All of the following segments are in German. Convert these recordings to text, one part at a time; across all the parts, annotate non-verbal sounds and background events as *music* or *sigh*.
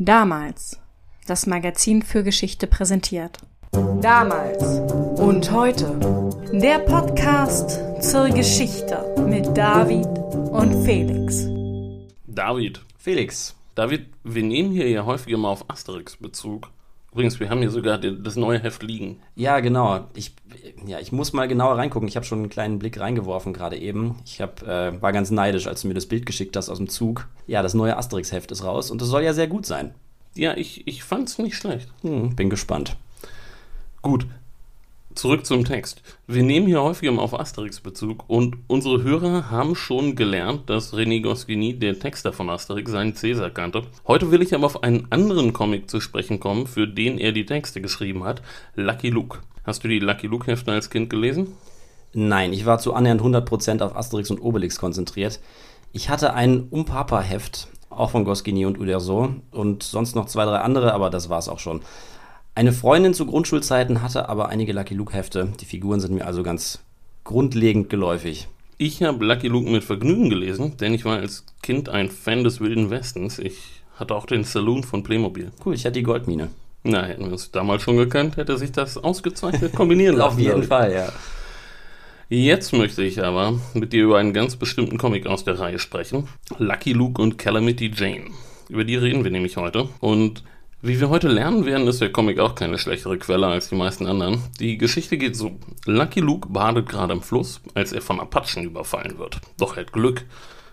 Damals. Das Magazin für Geschichte präsentiert. Damals und heute. Der Podcast zur Geschichte mit David und Felix. David, Felix. David, wir nehmen hier ja häufiger mal auf Asterix Bezug. Übrigens, wir haben hier sogar das neue Heft liegen. Ja, genau. Ich, ja, ich muss mal genauer reingucken. Ich habe schon einen kleinen Blick reingeworfen gerade eben. Ich hab, äh, war ganz neidisch, als du mir das Bild geschickt hast aus dem Zug. Ja, das neue Asterix-Heft ist raus und es soll ja sehr gut sein. Ja, ich, ich fand's nicht schlecht. Hm, bin gespannt. Gut, zurück zum Text. Wir nehmen hier häufiger mal auf Asterix Bezug und unsere Hörer haben schon gelernt, dass René Goscinny, der Texter von Asterix, seinen Cäsar kannte. Heute will ich aber auf einen anderen Comic zu sprechen kommen, für den er die Texte geschrieben hat, Lucky Luke. Hast du die Lucky Luke Hefte als Kind gelesen? Nein, ich war zu annähernd 100% auf Asterix und Obelix konzentriert. Ich hatte ein Umpapa-Heft, auch von Goscinny und Uderso und sonst noch zwei, drei andere, aber das war's auch schon. Eine Freundin zu Grundschulzeiten hatte aber einige Lucky Luke-Hefte. Die Figuren sind mir also ganz grundlegend geläufig. Ich habe Lucky Luke mit Vergnügen gelesen, denn ich war als Kind ein Fan des Wilden Westens. Ich hatte auch den Saloon von Playmobil. Cool, ich hatte die Goldmine. Na, hätten wir uns damals schon gekannt, hätte sich das ausgezeichnet kombinieren *laughs* lassen. Auf jeden. Fall, ja. Jetzt möchte ich aber mit dir über einen ganz bestimmten Comic aus der Reihe sprechen. Lucky Luke und Calamity Jane. Über die reden wir nämlich heute. Und wie wir heute lernen werden, ist der Comic auch keine schlechtere Quelle als die meisten anderen. Die Geschichte geht so. Lucky Luke badet gerade im Fluss, als er von Apachen überfallen wird. Doch er hat Glück.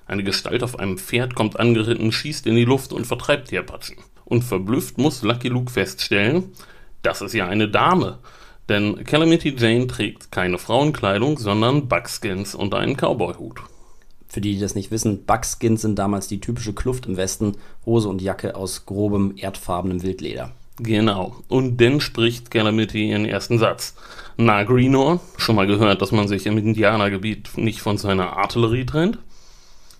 Eine Gestalt auf einem Pferd kommt angeritten, schießt in die Luft und vertreibt die Apachen. Und verblüfft muss Lucky Luke feststellen, das ist ja eine Dame. Denn Calamity Jane trägt keine Frauenkleidung, sondern Buckskins und einen Cowboyhut. Für die, die das nicht wissen, Buckskins sind damals die typische Kluft im Westen, Hose und Jacke aus grobem, erdfarbenem Wildleder. Genau. Und dann spricht Calamity ihren ersten Satz. Na, Greenhorn, schon mal gehört, dass man sich im Indianergebiet nicht von seiner Artillerie trennt?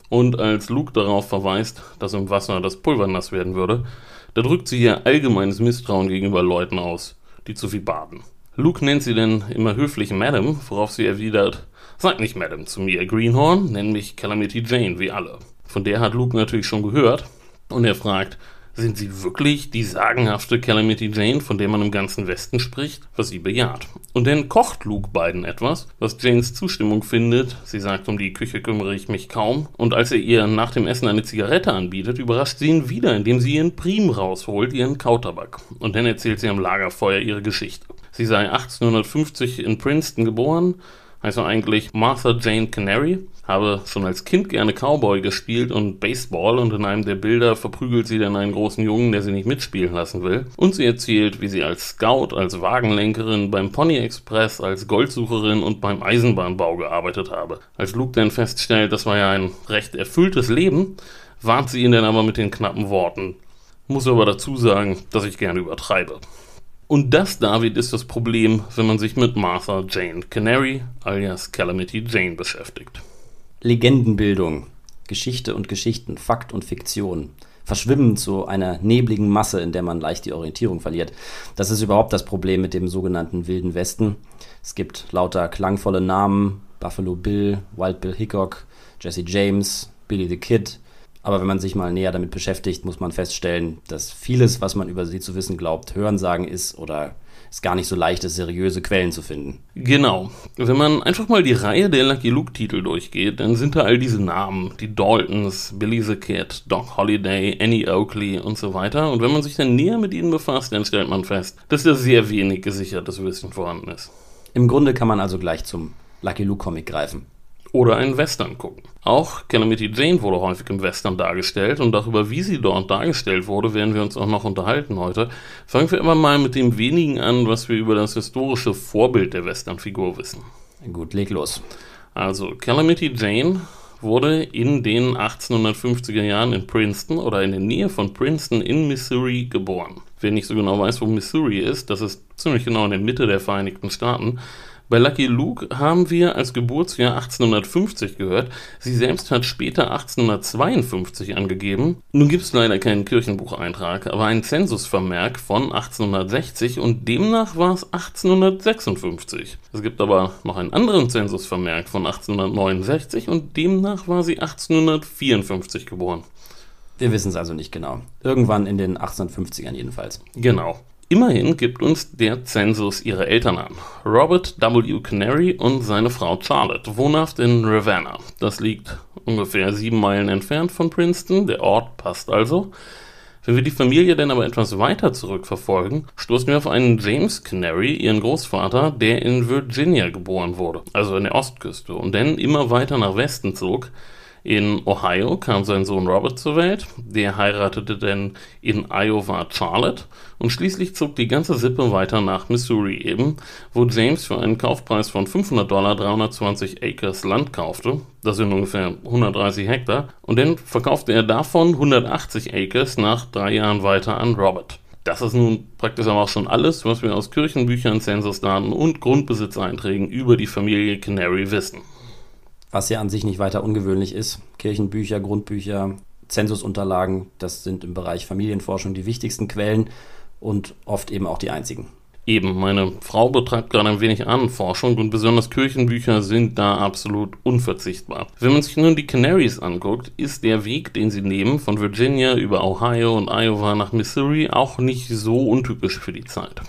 Und als Luke darauf verweist, dass im Wasser das Pulver nass werden würde, da drückt sie ihr allgemeines Misstrauen gegenüber Leuten aus, die zu viel baden. Luke nennt sie dann immer höflich Madam, worauf sie erwidert, sag nicht Madam zu mir, Greenhorn, nenn mich Calamity Jane, wie alle. Von der hat Luke natürlich schon gehört und er fragt, sind Sie wirklich die sagenhafte Calamity Jane, von der man im ganzen Westen spricht? Was sie bejaht. Und dann kocht Luke beiden etwas, was Janes Zustimmung findet. Sie sagt, um die Küche kümmere ich mich kaum. Und als er ihr nach dem Essen eine Zigarette anbietet, überrascht sie ihn wieder, indem sie ihren Prim rausholt, ihren Kautabak. Und dann erzählt sie am Lagerfeuer ihre Geschichte. Sie sei 1850 in Princeton geboren, heißt eigentlich Martha Jane Canary, habe schon als Kind gerne Cowboy gespielt und Baseball und in einem der Bilder verprügelt sie dann einen großen Jungen, der sie nicht mitspielen lassen will. Und sie erzählt, wie sie als Scout, als Wagenlenkerin beim Pony Express, als Goldsucherin und beim Eisenbahnbau gearbeitet habe. Als Luke dann feststellt, das war ja ein recht erfülltes Leben, warnt sie ihn dann aber mit den knappen Worten. Muss aber dazu sagen, dass ich gerne übertreibe. Und das, David, ist das Problem, wenn man sich mit Martha Jane Canary alias Calamity Jane beschäftigt. Legendenbildung, Geschichte und Geschichten, Fakt und Fiktion verschwimmen zu einer nebligen Masse, in der man leicht die Orientierung verliert. Das ist überhaupt das Problem mit dem sogenannten Wilden Westen. Es gibt lauter klangvolle Namen, Buffalo Bill, Wild Bill Hickok, Jesse James, Billy the Kid. Aber wenn man sich mal näher damit beschäftigt, muss man feststellen, dass vieles, was man über sie zu wissen glaubt, Hörensagen ist oder es gar nicht so leicht ist, seriöse Quellen zu finden. Genau. Wenn man einfach mal die Reihe der Lucky Luke-Titel durchgeht, dann sind da all diese Namen. Die Daltons, Billy the Kid, Doc Holliday, Annie Oakley und so weiter. Und wenn man sich dann näher mit ihnen befasst, dann stellt man fest, dass da sehr wenig gesichertes Wissen vorhanden ist. Im Grunde kann man also gleich zum Lucky Luke Comic greifen. Oder einen Western gucken. Auch Calamity Jane wurde häufig im Western dargestellt und darüber, wie sie dort dargestellt wurde, werden wir uns auch noch unterhalten heute. Fangen wir aber mal mit dem wenigen an, was wir über das historische Vorbild der Western-Figur wissen. Gut, leg los. Also, Calamity Jane wurde in den 1850er Jahren in Princeton oder in der Nähe von Princeton in Missouri geboren. Wer nicht so genau weiß, wo Missouri ist, das ist ziemlich genau in der Mitte der Vereinigten Staaten. Bei Lucky Luke haben wir als Geburtsjahr 1850 gehört. Sie selbst hat später 1852 angegeben. Nun gibt es leider keinen Kirchenbucheintrag, aber einen Zensusvermerk von 1860 und demnach war es 1856. Es gibt aber noch einen anderen Zensusvermerk von 1869 und demnach war sie 1854 geboren. Wir wissen es also nicht genau. Irgendwann in den 1850ern jedenfalls. Genau. Immerhin gibt uns der Zensus ihre Eltern an. Robert W. Canary und seine Frau Charlotte, wohnhaft in Ravenna. Das liegt ungefähr sieben Meilen entfernt von Princeton. Der Ort passt also. Wenn wir die Familie dann aber etwas weiter zurückverfolgen, stoßen wir auf einen James Canary, ihren Großvater, der in Virginia geboren wurde, also in der Ostküste, und dann immer weiter nach Westen zog, in Ohio kam sein Sohn Robert zur Welt, der heiratete dann in Iowa Charlotte. Und schließlich zog die ganze Sippe weiter nach Missouri. Eben, wo James für einen Kaufpreis von 500 Dollar 320 Acres Land kaufte, das sind ungefähr 130 Hektar, und dann verkaufte er davon 180 Acres nach drei Jahren weiter an Robert. Das ist nun praktisch aber auch schon alles, was wir aus Kirchenbüchern, Zensusdaten und Grundbesitzeinträgen über die Familie Canary wissen was ja an sich nicht weiter ungewöhnlich ist. Kirchenbücher, Grundbücher, Zensusunterlagen, das sind im Bereich Familienforschung die wichtigsten Quellen und oft eben auch die einzigen. Eben, meine Frau betreibt gerade ein wenig Ahnenforschung und besonders Kirchenbücher sind da absolut unverzichtbar. Wenn man sich nun die Canaries anguckt, ist der Weg, den sie nehmen, von Virginia über Ohio und Iowa nach Missouri auch nicht so untypisch für die Zeit.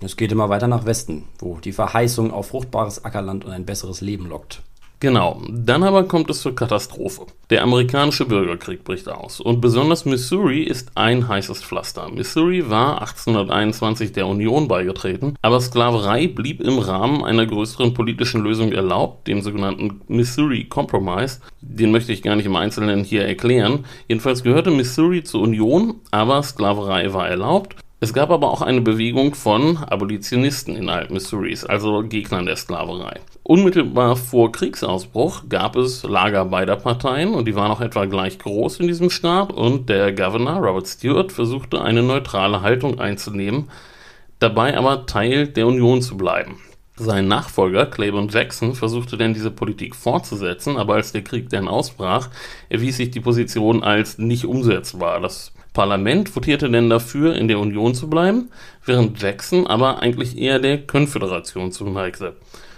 Es geht immer weiter nach Westen, wo die Verheißung auf fruchtbares Ackerland und ein besseres Leben lockt. Genau, dann aber kommt es zur Katastrophe. Der amerikanische Bürgerkrieg bricht aus und besonders Missouri ist ein heißes Pflaster. Missouri war 1821 der Union beigetreten, aber Sklaverei blieb im Rahmen einer größeren politischen Lösung erlaubt, dem sogenannten Missouri Compromise. Den möchte ich gar nicht im Einzelnen hier erklären. Jedenfalls gehörte Missouri zur Union, aber Sklaverei war erlaubt es gab aber auch eine Bewegung von Abolitionisten innerhalb Missouris, also Gegnern der Sklaverei. Unmittelbar vor Kriegsausbruch gab es Lager beider Parteien und die waren auch etwa gleich groß in diesem Staat und der Governor Robert Stewart versuchte eine neutrale Haltung einzunehmen, dabei aber Teil der Union zu bleiben. Sein Nachfolger Claiborne Jackson versuchte dann diese Politik fortzusetzen, aber als der Krieg dann ausbrach, erwies sich die Position als nicht umsetzbar. Das Parlament votierte denn dafür, in der Union zu bleiben, während Jackson aber eigentlich eher der Konföderation zuneigte.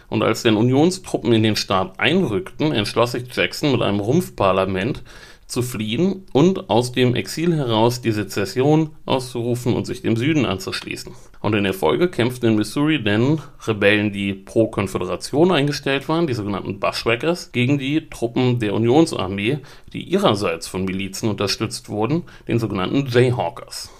Und als dann Unionstruppen in den Staat einrückten, entschloss sich Jackson mit einem Rumpfparlament zu fliehen und aus dem Exil heraus die Sezession auszurufen und sich dem Süden anzuschließen. Und in der Folge kämpften in Missouri denn Rebellen, die pro Konföderation eingestellt waren, die sogenannten Bushwhackers, gegen die Truppen der Unionsarmee, die ihrerseits von Milizen unterstützt wurden, den sogenannten Jayhawkers.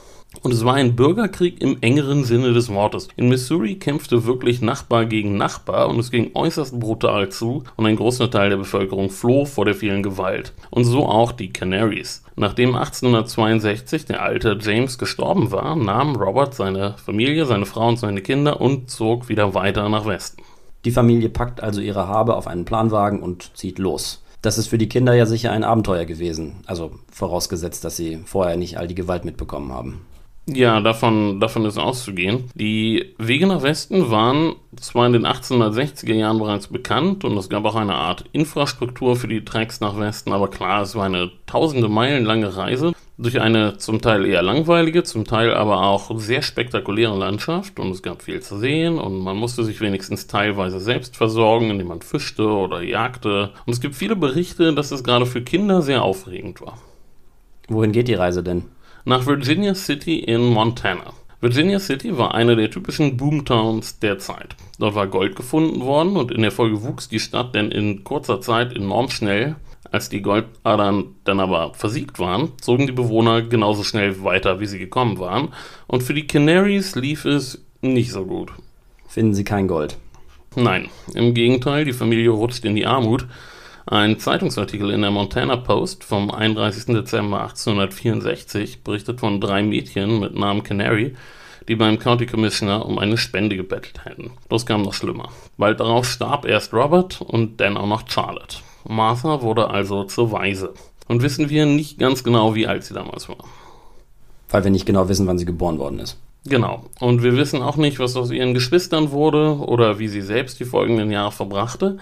Und es war ein Bürgerkrieg im engeren Sinne des Wortes. In Missouri kämpfte wirklich Nachbar gegen Nachbar und es ging äußerst brutal zu und ein großer Teil der Bevölkerung floh vor der vielen Gewalt. Und so auch die Canaries. Nachdem 1862 der alte James gestorben war, nahm Robert seine Familie, seine Frau und seine Kinder und zog wieder weiter nach Westen. Die Familie packt also ihre Habe auf einen Planwagen und zieht los. Das ist für die Kinder ja sicher ein Abenteuer gewesen. Also vorausgesetzt, dass sie vorher nicht all die Gewalt mitbekommen haben. Ja, davon, davon ist auszugehen. Die Wege nach Westen waren zwar in den 1860er Jahren bereits bekannt und es gab auch eine Art Infrastruktur für die Tracks nach Westen, aber klar, es war eine tausende Meilen lange Reise durch eine zum Teil eher langweilige, zum Teil aber auch sehr spektakuläre Landschaft und es gab viel zu sehen und man musste sich wenigstens teilweise selbst versorgen, indem man fischte oder jagte. Und es gibt viele Berichte, dass es gerade für Kinder sehr aufregend war. Wohin geht die Reise denn? Nach Virginia City in Montana. Virginia City war eine der typischen Boomtowns der Zeit. Dort war Gold gefunden worden und in der Folge wuchs die Stadt denn in kurzer Zeit enorm schnell. Als die Goldadern dann aber versiegt waren, zogen die Bewohner genauso schnell weiter, wie sie gekommen waren. Und für die Canaries lief es nicht so gut. Finden sie kein Gold? Nein, im Gegenteil, die Familie rutscht in die Armut ein Zeitungsartikel in der Montana Post vom 31. Dezember 1864 berichtet von drei Mädchen mit Namen Canary, die beim County Commissioner um eine Spende gebettelt hätten. Das kam noch schlimmer. Bald darauf starb erst Robert und dann auch noch Charlotte. Martha wurde also zur Waise. Und wissen wir nicht ganz genau, wie alt sie damals war. Weil wir nicht genau wissen, wann sie geboren worden ist. Genau. Und wir wissen auch nicht, was aus ihren Geschwistern wurde oder wie sie selbst die folgenden Jahre verbrachte.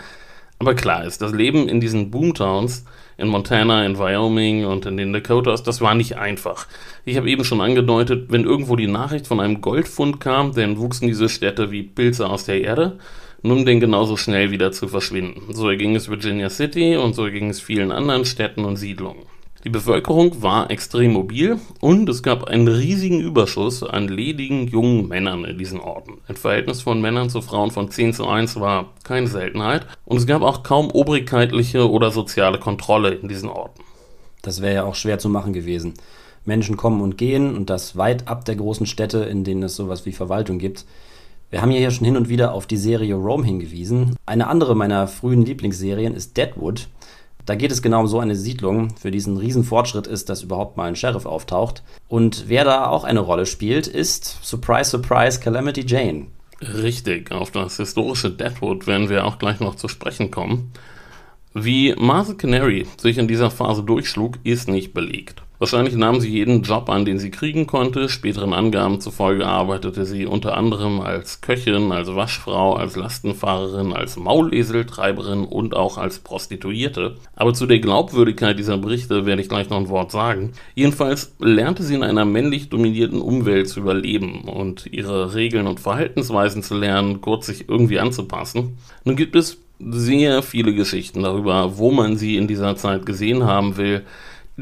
Aber klar ist, das Leben in diesen Boomtowns in Montana, in Wyoming und in den Dakotas, das war nicht einfach. Ich habe eben schon angedeutet, wenn irgendwo die Nachricht von einem Goldfund kam, dann wuchsen diese Städte wie Pilze aus der Erde, nun denn genauso schnell wieder zu verschwinden. So erging es Virginia City und so erging es vielen anderen Städten und Siedlungen. Die Bevölkerung war extrem mobil und es gab einen riesigen Überschuss an ledigen jungen Männern in diesen Orten. Ein Verhältnis von Männern zu Frauen von 10 zu 1 war keine Seltenheit und es gab auch kaum obrigkeitliche oder soziale Kontrolle in diesen Orten. Das wäre ja auch schwer zu machen gewesen. Menschen kommen und gehen und das weit ab der großen Städte, in denen es sowas wie Verwaltung gibt. Wir haben hier schon hin und wieder auf die Serie Rome hingewiesen. Eine andere meiner frühen Lieblingsserien ist Deadwood. Da geht es genau um so eine Siedlung, für diesen Riesenfortschritt ist, dass überhaupt mal ein Sheriff auftaucht. Und wer da auch eine Rolle spielt, ist, surprise, surprise, Calamity Jane. Richtig, auf das historische Deadwood werden wir auch gleich noch zu sprechen kommen. Wie Martha Canary sich in dieser Phase durchschlug, ist nicht belegt. Wahrscheinlich nahm sie jeden Job an, den sie kriegen konnte. Späteren Angaben zufolge arbeitete sie unter anderem als Köchin, als Waschfrau, als Lastenfahrerin, als Mauleseltreiberin und auch als Prostituierte. Aber zu der Glaubwürdigkeit dieser Berichte werde ich gleich noch ein Wort sagen. Jedenfalls lernte sie in einer männlich dominierten Umwelt zu überleben und ihre Regeln und Verhaltensweisen zu lernen, kurz sich irgendwie anzupassen. Nun gibt es sehr viele Geschichten darüber, wo man sie in dieser Zeit gesehen haben will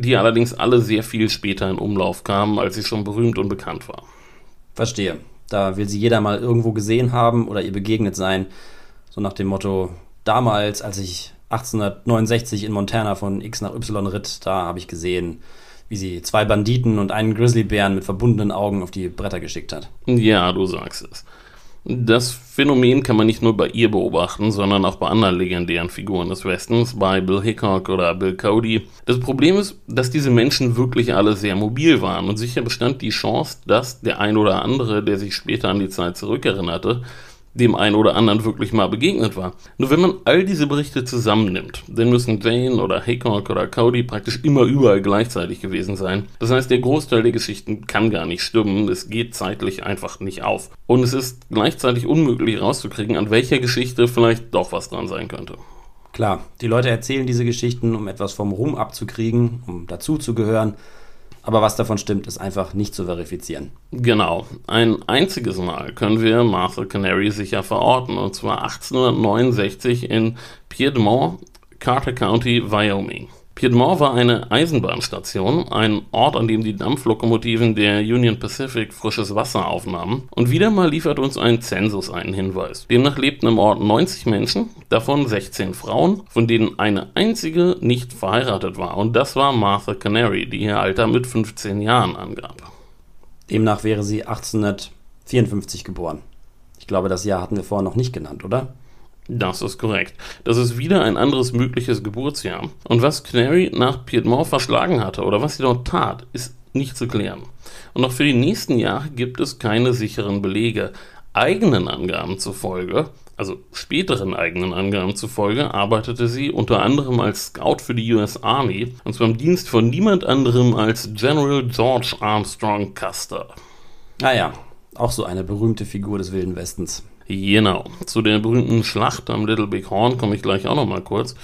die allerdings alle sehr viel später in Umlauf kamen, als sie schon berühmt und bekannt war. Verstehe. Da will sie jeder mal irgendwo gesehen haben oder ihr begegnet sein. So nach dem Motto, damals, als ich 1869 in Montana von X nach Y ritt, da habe ich gesehen, wie sie zwei Banditen und einen Grizzlybären mit verbundenen Augen auf die Bretter geschickt hat. Ja, du sagst es. Das Phänomen kann man nicht nur bei ihr beobachten, sondern auch bei anderen legendären Figuren des Westens, bei Bill Hickok oder Bill Cody. Das Problem ist, dass diese Menschen wirklich alle sehr mobil waren und sicher bestand die Chance, dass der ein oder andere, der sich später an die Zeit zurückerinnerte, dem einen oder anderen wirklich mal begegnet war. Nur wenn man all diese Berichte zusammennimmt, dann müssen Jane oder Haycock oder Cody praktisch immer überall gleichzeitig gewesen sein. Das heißt, der Großteil der Geschichten kann gar nicht stimmen, es geht zeitlich einfach nicht auf. Und es ist gleichzeitig unmöglich herauszukriegen, an welcher Geschichte vielleicht doch was dran sein könnte. Klar, die Leute erzählen diese Geschichten, um etwas vom Ruhm abzukriegen, um dazuzugehören aber was davon stimmt, ist einfach nicht zu verifizieren. Genau. Ein einziges Mal können wir Martha Canary sicher verorten, und zwar 1869 in Piedmont, Carter County, Wyoming. Piedmont war eine Eisenbahnstation, ein Ort, an dem die Dampflokomotiven der Union Pacific frisches Wasser aufnahmen. Und wieder mal liefert uns ein Zensus einen Hinweis. Demnach lebten im Ort 90 Menschen, davon 16 Frauen, von denen eine einzige nicht verheiratet war. Und das war Martha Canary, die ihr Alter mit 15 Jahren angab. Demnach wäre sie 1854 geboren. Ich glaube, das Jahr hatten wir vorher noch nicht genannt, oder? Das ist korrekt. Das ist wieder ein anderes mögliches Geburtsjahr. Und was Canary nach Piedmont verschlagen hatte oder was sie dort tat, ist nicht zu klären. Und auch für die nächsten Jahre gibt es keine sicheren Belege. Eigenen Angaben zufolge, also späteren eigenen Angaben zufolge, arbeitete sie unter anderem als Scout für die US Army und zwar im Dienst von niemand anderem als General George Armstrong Custer. Naja, ah auch so eine berühmte Figur des Wilden Westens. Genau. Zu der berühmten Schlacht am Little Big Horn komme ich gleich auch noch mal kurz.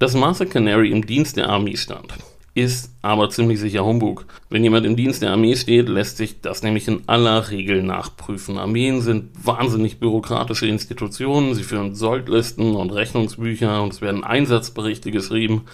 Dass Martha Canary im Dienst der Armee stand, ist aber ziemlich sicher Humbug. Wenn jemand im Dienst der Armee steht, lässt sich das nämlich in aller Regel nachprüfen. Armeen sind wahnsinnig bürokratische Institutionen, sie führen Soldlisten und Rechnungsbücher und es werden Einsatzberichte geschrieben.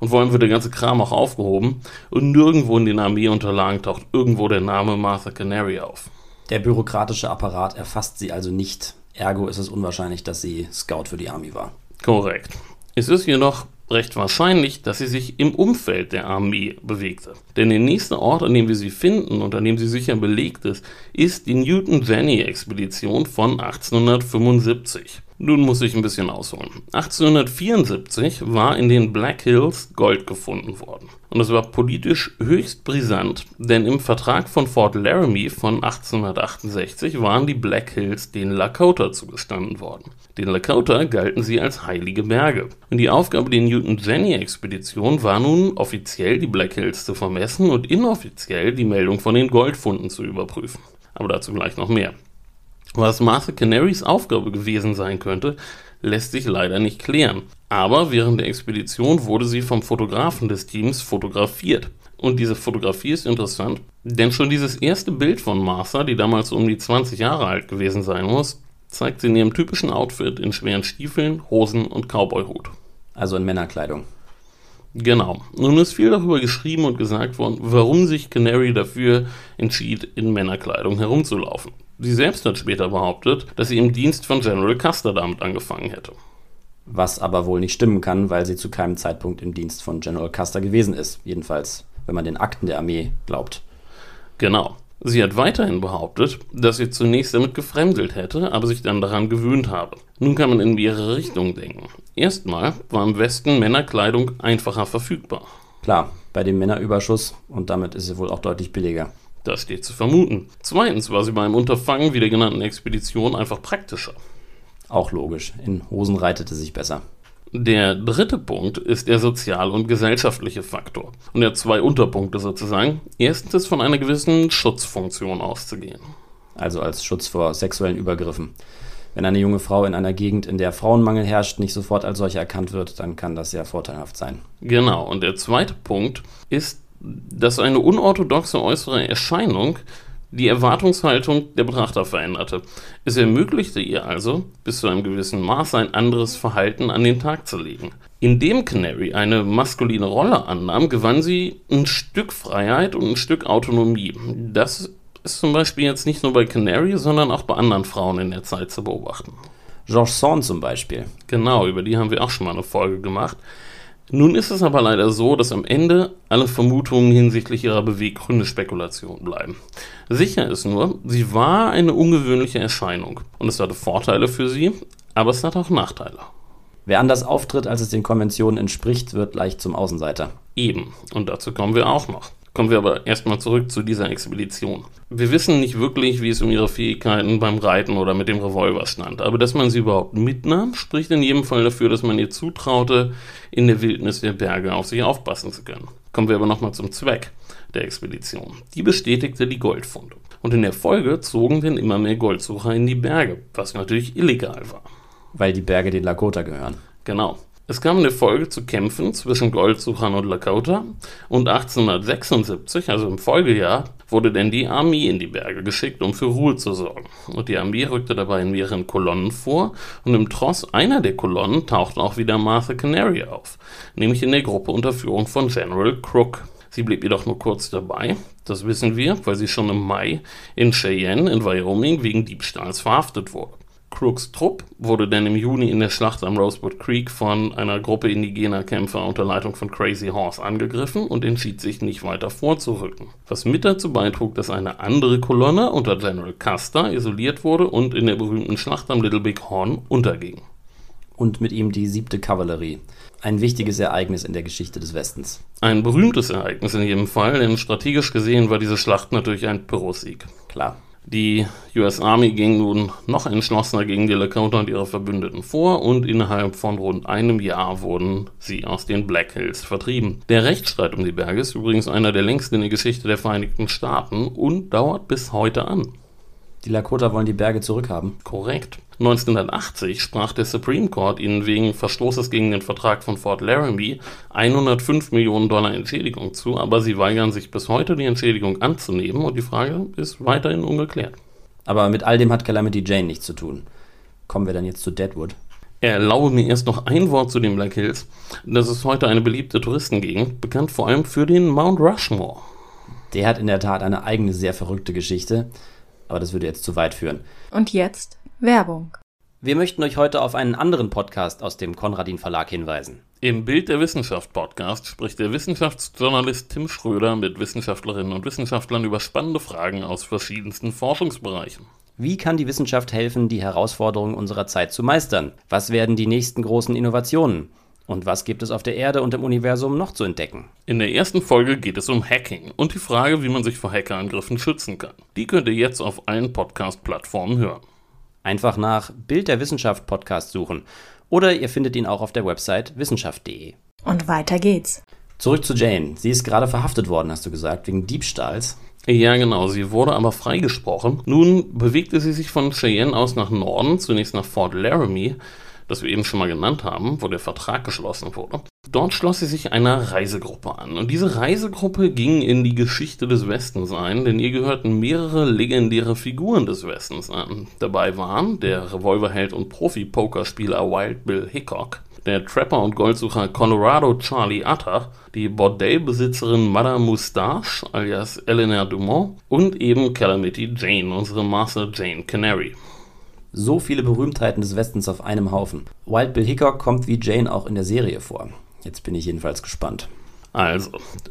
Und vor allem wird der ganze Kram auch aufgehoben und nirgendwo in den Armeeunterlagen taucht irgendwo der Name Martha Canary auf. Der bürokratische Apparat erfasst sie also nicht. Ergo ist es unwahrscheinlich, dass sie Scout für die Army war. Korrekt. Es ist jedoch recht wahrscheinlich, dass sie sich im Umfeld der Armee bewegte. Denn der nächste Ort, an dem wir sie finden und an dem sie sicher belegt ist, ist die Newton-Jenny-Expedition von 1875. Nun muss ich ein bisschen ausholen. 1874 war in den Black Hills Gold gefunden worden. Und es war politisch höchst brisant, denn im Vertrag von Fort Laramie von 1868 waren die Black Hills den Lakota zugestanden worden. Den Lakota galten sie als heilige Berge. Und die Aufgabe der Newton-Jenny-Expedition war nun offiziell die Black Hills zu vermessen und inoffiziell die Meldung von den Goldfunden zu überprüfen. Aber dazu gleich noch mehr. Was Martha Canarys Aufgabe gewesen sein könnte, lässt sich leider nicht klären. Aber während der Expedition wurde sie vom Fotografen des Teams fotografiert. Und diese Fotografie ist interessant, denn schon dieses erste Bild von Martha, die damals um die 20 Jahre alt gewesen sein muss, zeigt sie in ihrem typischen Outfit in schweren Stiefeln, Hosen und Cowboyhut. Also in Männerkleidung. Genau. Nun ist viel darüber geschrieben und gesagt worden, warum sich Canary dafür entschied, in Männerkleidung herumzulaufen. Sie selbst hat später behauptet, dass sie im Dienst von General Custer damit angefangen hätte. Was aber wohl nicht stimmen kann, weil sie zu keinem Zeitpunkt im Dienst von General Custer gewesen ist. Jedenfalls, wenn man den Akten der Armee glaubt. Genau. Sie hat weiterhin behauptet, dass sie zunächst damit gefremdelt hätte, aber sich dann daran gewöhnt habe. Nun kann man in mehrere Richtungen denken. Erstmal war im Westen Männerkleidung einfacher verfügbar. Klar, bei dem Männerüberschuss und damit ist sie wohl auch deutlich billiger. Das steht zu vermuten. Zweitens war sie beim Unterfangen wie der genannten Expedition einfach praktischer. Auch logisch. In Hosen reitete sich besser. Der dritte Punkt ist der sozial- und gesellschaftliche Faktor. Und er hat zwei Unterpunkte sozusagen. Erstens ist von einer gewissen Schutzfunktion auszugehen. Also als Schutz vor sexuellen Übergriffen. Wenn eine junge Frau in einer Gegend, in der Frauenmangel herrscht, nicht sofort als solche erkannt wird, dann kann das sehr vorteilhaft sein. Genau. Und der zweite Punkt ist, dass eine unorthodoxe äußere Erscheinung die Erwartungshaltung der Betrachter veränderte. Es ermöglichte ihr also, bis zu einem gewissen Maß ein anderes Verhalten an den Tag zu legen. Indem Canary eine maskuline Rolle annahm, gewann sie ein Stück Freiheit und ein Stück Autonomie. Das ist zum Beispiel jetzt nicht nur bei Canary, sondern auch bei anderen Frauen in der Zeit zu beobachten. Georges Sand zum Beispiel. Genau, über die haben wir auch schon mal eine Folge gemacht. Nun ist es aber leider so, dass am Ende alle Vermutungen hinsichtlich ihrer Beweggründe Spekulation bleiben. Sicher ist nur, sie war eine ungewöhnliche Erscheinung und es hatte Vorteile für sie, aber es hat auch Nachteile. Wer anders auftritt, als es den Konventionen entspricht, wird leicht zum Außenseiter. Eben, und dazu kommen wir auch noch. Kommen wir aber erstmal zurück zu dieser Expedition. Wir wissen nicht wirklich, wie es um ihre Fähigkeiten beim Reiten oder mit dem Revolver stand, aber dass man sie überhaupt mitnahm, spricht in jedem Fall dafür, dass man ihr zutraute, in der Wildnis der Berge auf sich aufpassen zu können. Kommen wir aber nochmal zum Zweck der Expedition. Die bestätigte die Goldfunde. Und in der Folge zogen dann immer mehr Goldsucher in die Berge, was natürlich illegal war. Weil die Berge den Lakota gehören. Genau. Es kam in der Folge zu Kämpfen zwischen Goldsuchern und Lakota und 1876, also im Folgejahr, wurde denn die Armee in die Berge geschickt, um für Ruhe zu sorgen. Und die Armee rückte dabei in mehreren Kolonnen vor und im Tross einer der Kolonnen tauchte auch wieder Martha Canary auf, nämlich in der Gruppe unter Führung von General Crook. Sie blieb jedoch nur kurz dabei, das wissen wir, weil sie schon im Mai in Cheyenne in Wyoming wegen Diebstahls verhaftet wurde. Crooks Trupp wurde dann im Juni in der Schlacht am Rosewood Creek von einer Gruppe indigener Kämpfer unter Leitung von Crazy Horse angegriffen und entschied sich nicht weiter vorzurücken. Was mit dazu beitrug, dass eine andere Kolonne unter General Custer isoliert wurde und in der berühmten Schlacht am Little Big Horn unterging. Und mit ihm die siebte Kavallerie. Ein wichtiges Ereignis in der Geschichte des Westens. Ein berühmtes Ereignis in jedem Fall, denn strategisch gesehen war diese Schlacht natürlich ein Pyrrhussieg. Klar. Die US Army ging nun noch entschlossener gegen die Lakota und ihre Verbündeten vor und innerhalb von rund einem Jahr wurden sie aus den Black Hills vertrieben. Der Rechtsstreit um die Berge ist übrigens einer der längsten in der Geschichte der Vereinigten Staaten und dauert bis heute an. Die Lakota wollen die Berge zurückhaben. Korrekt. 1980 sprach der Supreme Court ihnen wegen Verstoßes gegen den Vertrag von Fort Laramie 105 Millionen Dollar Entschädigung zu, aber sie weigern sich bis heute, die Entschädigung anzunehmen und die Frage ist weiterhin ungeklärt. Aber mit all dem hat Calamity Jane nichts zu tun. Kommen wir dann jetzt zu Deadwood. Erlaube mir erst noch ein Wort zu den Black Hills. Das ist heute eine beliebte Touristengegend, bekannt vor allem für den Mount Rushmore. Der hat in der Tat eine eigene sehr verrückte Geschichte, aber das würde jetzt zu weit führen. Und jetzt Werbung. Wir möchten euch heute auf einen anderen Podcast aus dem Konradin Verlag hinweisen. Im Bild der Wissenschaft Podcast spricht der Wissenschaftsjournalist Tim Schröder mit Wissenschaftlerinnen und Wissenschaftlern über spannende Fragen aus verschiedensten Forschungsbereichen. Wie kann die Wissenschaft helfen, die Herausforderungen unserer Zeit zu meistern? Was werden die nächsten großen Innovationen? Und was gibt es auf der Erde und im Universum noch zu entdecken? In der ersten Folge geht es um Hacking und die Frage, wie man sich vor Hackerangriffen schützen kann. Die könnt ihr jetzt auf allen Podcast-Plattformen hören. Einfach nach Bild der Wissenschaft Podcast suchen oder ihr findet ihn auch auf der Website wissenschaft.de. Und weiter geht's. Zurück zu Jane. Sie ist gerade verhaftet worden, hast du gesagt, wegen Diebstahls. Ja, genau. Sie wurde aber freigesprochen. Nun bewegte sie sich von Cheyenne aus nach Norden, zunächst nach Fort Laramie, das wir eben schon mal genannt haben, wo der Vertrag geschlossen wurde. Dort schloss sie sich einer Reisegruppe an. Und diese Reisegruppe ging in die Geschichte des Westens ein, denn ihr gehörten mehrere legendäre Figuren des Westens an. Dabei waren der Revolverheld und Profi-Pokerspieler Wild Bill Hickok, der Trapper und Goldsucher Colorado Charlie Utter, die Bordellbesitzerin Madame Moustache alias Eleanor Dumont und eben Calamity Jane, unsere Master Jane Canary. So viele Berühmtheiten des Westens auf einem Haufen. Wild Bill Hickok kommt wie Jane auch in der Serie vor. Jetzt bin ich jedenfalls gespannt. Also,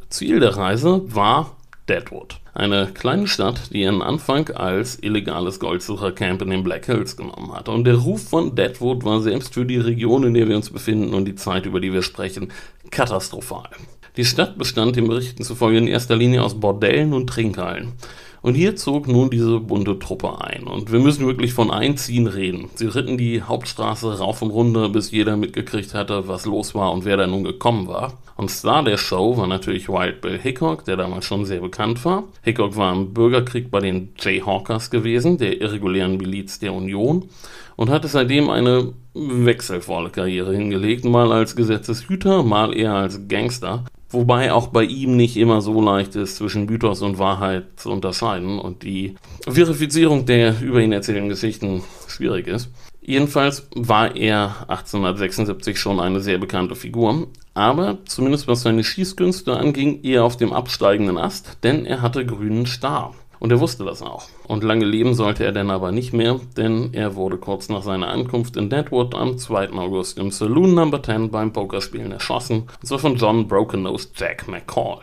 Ziel der Reise war Deadwood. Eine kleine Stadt, die ihren Anfang als illegales Goldsuchercamp in den Black Hills genommen hatte. Und der Ruf von Deadwood war selbst für die Region, in der wir uns befinden und die Zeit, über die wir sprechen, katastrophal. Die Stadt bestand den Berichten zufolge in erster Linie aus Bordellen und Trinkhallen. Und hier zog nun diese bunte Truppe ein. Und wir müssen wirklich von Einziehen reden. Sie ritten die Hauptstraße rauf und runter, bis jeder mitgekriegt hatte, was los war und wer da nun gekommen war. Und Star der Show war natürlich Wild Bill Hickok, der damals schon sehr bekannt war. Hickok war im Bürgerkrieg bei den Jayhawkers gewesen, der irregulären Miliz der Union, und hatte seitdem eine wechselvolle Karriere hingelegt, mal als Gesetzeshüter, mal eher als Gangster. Wobei auch bei ihm nicht immer so leicht ist, zwischen Mythos und Wahrheit zu unterscheiden und die Verifizierung der über ihn erzählten Geschichten schwierig ist. Jedenfalls war er 1876 schon eine sehr bekannte Figur, aber zumindest was seine Schießkünste anging, eher auf dem absteigenden Ast, denn er hatte grünen Star. Und er wusste das auch. Und lange leben sollte er denn aber nicht mehr, denn er wurde kurz nach seiner Ankunft in Deadwood am 2. August im Saloon Number 10 beim Pokerspielen erschossen, und zwar von John Broken-Nosed Jack McCall.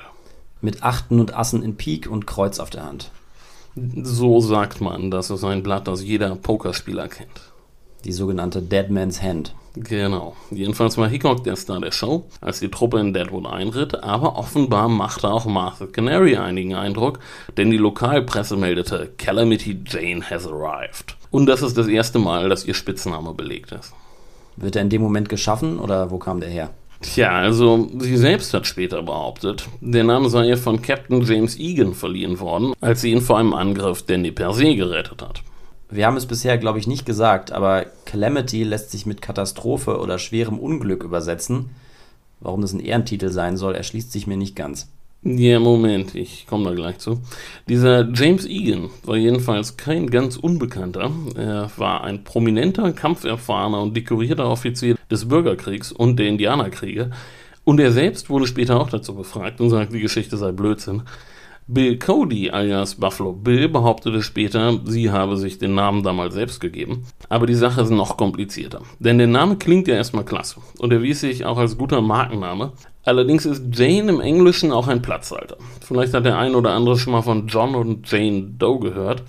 Mit Achten und Assen in Pik und Kreuz auf der Hand. So sagt man, das ist ein Blatt, das jeder Pokerspieler kennt. Die sogenannte Dead Man's Hand. Genau. Jedenfalls war Hickok der Star der Show, als die Truppe in Deadwood einritt, aber offenbar machte auch Martha Canary einigen Eindruck, denn die Lokalpresse meldete, Calamity Jane has arrived. Und das ist das erste Mal, dass ihr Spitzname belegt ist. Wird er in dem Moment geschaffen oder wo kam der her? Tja, also sie selbst hat später behauptet, der Name sei ihr von Captain James Egan verliehen worden, als sie ihn vor einem Angriff der Nipper-See gerettet hat. Wir haben es bisher, glaube ich, nicht gesagt, aber Calamity lässt sich mit Katastrophe oder schwerem Unglück übersetzen. Warum das ein Ehrentitel sein soll, erschließt sich mir nicht ganz. Ja, Moment, ich komme da gleich zu. Dieser James Egan war jedenfalls kein ganz Unbekannter. Er war ein prominenter, kampferfahrener und dekorierter Offizier des Bürgerkriegs und der Indianerkriege. Und er selbst wurde später auch dazu befragt und sagt, die Geschichte sei Blödsinn. Bill Cody alias Buffalo Bill behauptete später, sie habe sich den Namen damals selbst gegeben. Aber die Sache ist noch komplizierter. Denn der Name klingt ja erstmal klasse und erwies sich auch als guter Markenname. Allerdings ist Jane im Englischen auch ein Platzhalter. Vielleicht hat der ein oder andere schon mal von John und Jane Doe gehört.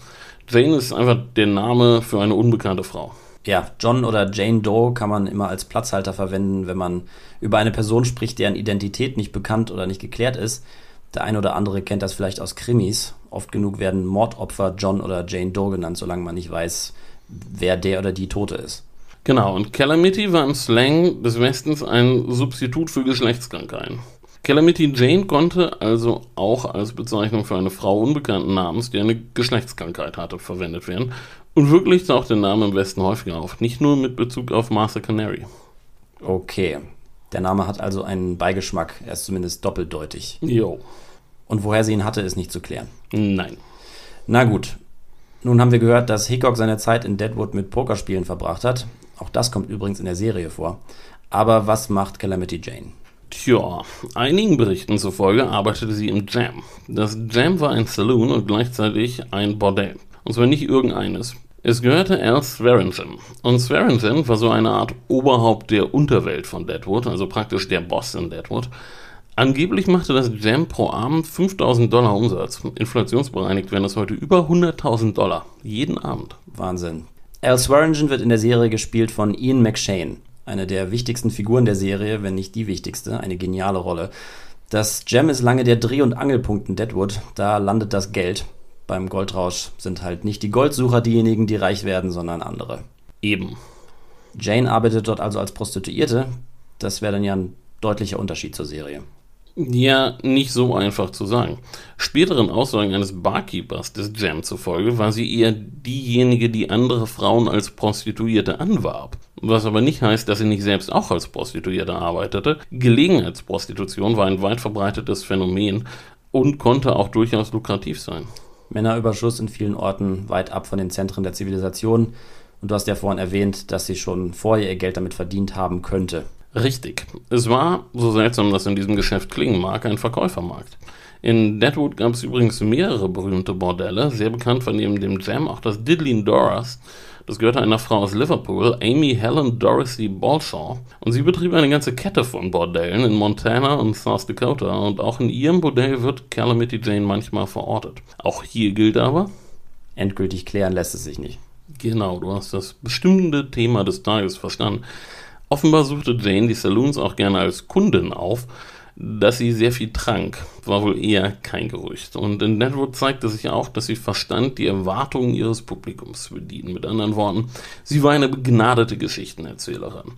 Jane ist einfach der Name für eine unbekannte Frau. Ja, John oder Jane Doe kann man immer als Platzhalter verwenden, wenn man über eine Person spricht, deren Identität nicht bekannt oder nicht geklärt ist. Der eine oder andere kennt das vielleicht aus Krimis. Oft genug werden Mordopfer John oder Jane Doe genannt, solange man nicht weiß, wer der oder die Tote ist. Genau, und Calamity war im Slang des Westens ein Substitut für Geschlechtskrankheiten. Calamity Jane konnte also auch als Bezeichnung für eine Frau unbekannten Namens, die eine Geschlechtskrankheit hatte, verwendet werden. Und wirklich taucht der Name im Westen häufiger auf, nicht nur mit Bezug auf Master Canary. Okay, der Name hat also einen Beigeschmack, er ist zumindest doppeldeutig. Jo. Und woher sie ihn hatte, ist nicht zu klären. Nein. Na gut. Nun haben wir gehört, dass Hickok seine Zeit in Deadwood mit Pokerspielen verbracht hat. Auch das kommt übrigens in der Serie vor. Aber was macht Calamity Jane? Tja, einigen Berichten zufolge arbeitete sie im Jam. Das Jam war ein Saloon und gleichzeitig ein Bordell. Und zwar nicht irgendeines. Es gehörte Al Swearingen. Und Swearingen war so eine Art Oberhaupt der Unterwelt von Deadwood, also praktisch der Boss in Deadwood. Angeblich machte das Jam pro Abend 5000 Dollar Umsatz. Inflationsbereinigt wären das heute über 100.000 Dollar. Jeden Abend. Wahnsinn. Al Swearingen wird in der Serie gespielt von Ian McShane. Eine der wichtigsten Figuren der Serie, wenn nicht die wichtigste. Eine geniale Rolle. Das Jam ist lange der Dreh- und Angelpunkt in Deadwood. Da landet das Geld. Beim Goldrausch sind halt nicht die Goldsucher diejenigen, die reich werden, sondern andere. Eben. Jane arbeitet dort also als Prostituierte. Das wäre dann ja ein deutlicher Unterschied zur Serie. Ja, nicht so einfach zu sagen. Späteren Aussagen eines Barkeepers des Jam zufolge war sie eher diejenige, die andere Frauen als Prostituierte anwarb. Was aber nicht heißt, dass sie nicht selbst auch als Prostituierte arbeitete. Gelegenheitsprostitution war ein weit verbreitetes Phänomen und konnte auch durchaus lukrativ sein. Männerüberschuss in vielen Orten weit ab von den Zentren der Zivilisation. Und du hast ja vorhin erwähnt, dass sie schon vorher ihr Geld damit verdient haben könnte. Richtig. Es war, so seltsam das in diesem Geschäft klingen mag, ein Verkäufermarkt. In Deadwood gab es übrigens mehrere berühmte Bordelle, sehr bekannt von neben dem Jam auch das Diddley Doras. Das gehörte einer Frau aus Liverpool, Amy Helen Dorothy Balshaw, und sie betrieb eine ganze Kette von Bordellen in Montana und South Dakota, und auch in ihrem Bordell wird Calamity Jane manchmal verortet. Auch hier gilt aber, Endgültig klären lässt es sich nicht. Genau, du hast das bestimmende Thema des Tages verstanden. Offenbar suchte Jane die Saloons auch gerne als Kundin auf. Dass sie sehr viel trank, war wohl eher kein Gerücht. Und in Deadwood zeigte sich auch, dass sie verstand, die Erwartungen ihres Publikums zu bedienen. Mit anderen Worten, sie war eine begnadete Geschichtenerzählerin.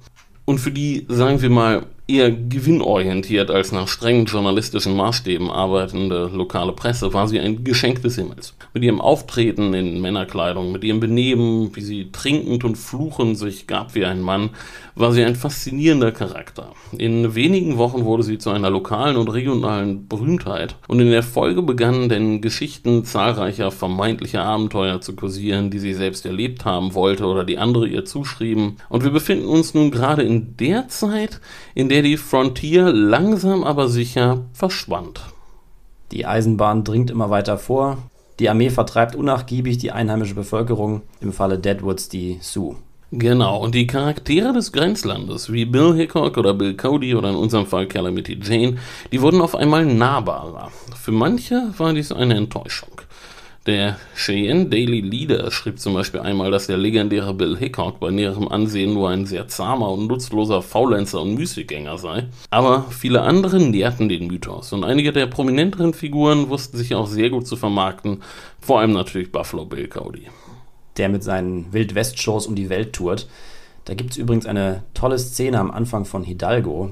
Und für die, sagen wir mal, eher gewinnorientiert als nach strengen journalistischen Maßstäben arbeitende lokale Presse war sie ein Geschenk des Himmels. Mit ihrem Auftreten in Männerkleidung, mit ihrem Benehmen, wie sie trinkend und fluchend sich gab wie ein Mann, war sie ein faszinierender Charakter. In wenigen Wochen wurde sie zu einer lokalen und regionalen Berühmtheit und in der Folge begannen denn Geschichten zahlreicher vermeintlicher Abenteuer zu kursieren, die sie selbst erlebt haben wollte oder die andere ihr zuschrieben. Und wir befinden uns nun gerade in der Zeit, in der die Frontier langsam aber sicher verschwand. Die Eisenbahn dringt immer weiter vor. Die Armee vertreibt unnachgiebig die einheimische Bevölkerung, im Falle Deadwoods die Sioux. Genau, und die Charaktere des Grenzlandes, wie Bill Hickok oder Bill Cody oder in unserem Fall Calamity Jane, die wurden auf einmal nahbarer. Für manche war dies eine Enttäuschung. Der Cheyenne Daily Leader schrieb zum Beispiel einmal, dass der legendäre Bill Hickok bei näherem Ansehen nur ein sehr zahmer und nutzloser Faulenzer und Müßiggänger sei. Aber viele andere nährten den Mythos und einige der prominenteren Figuren wussten sich auch sehr gut zu vermarkten, vor allem natürlich Buffalo Bill Cody. Der mit seinen Wild-West-Shows um die Welt tourt. Da gibt es übrigens eine tolle Szene am Anfang von Hidalgo,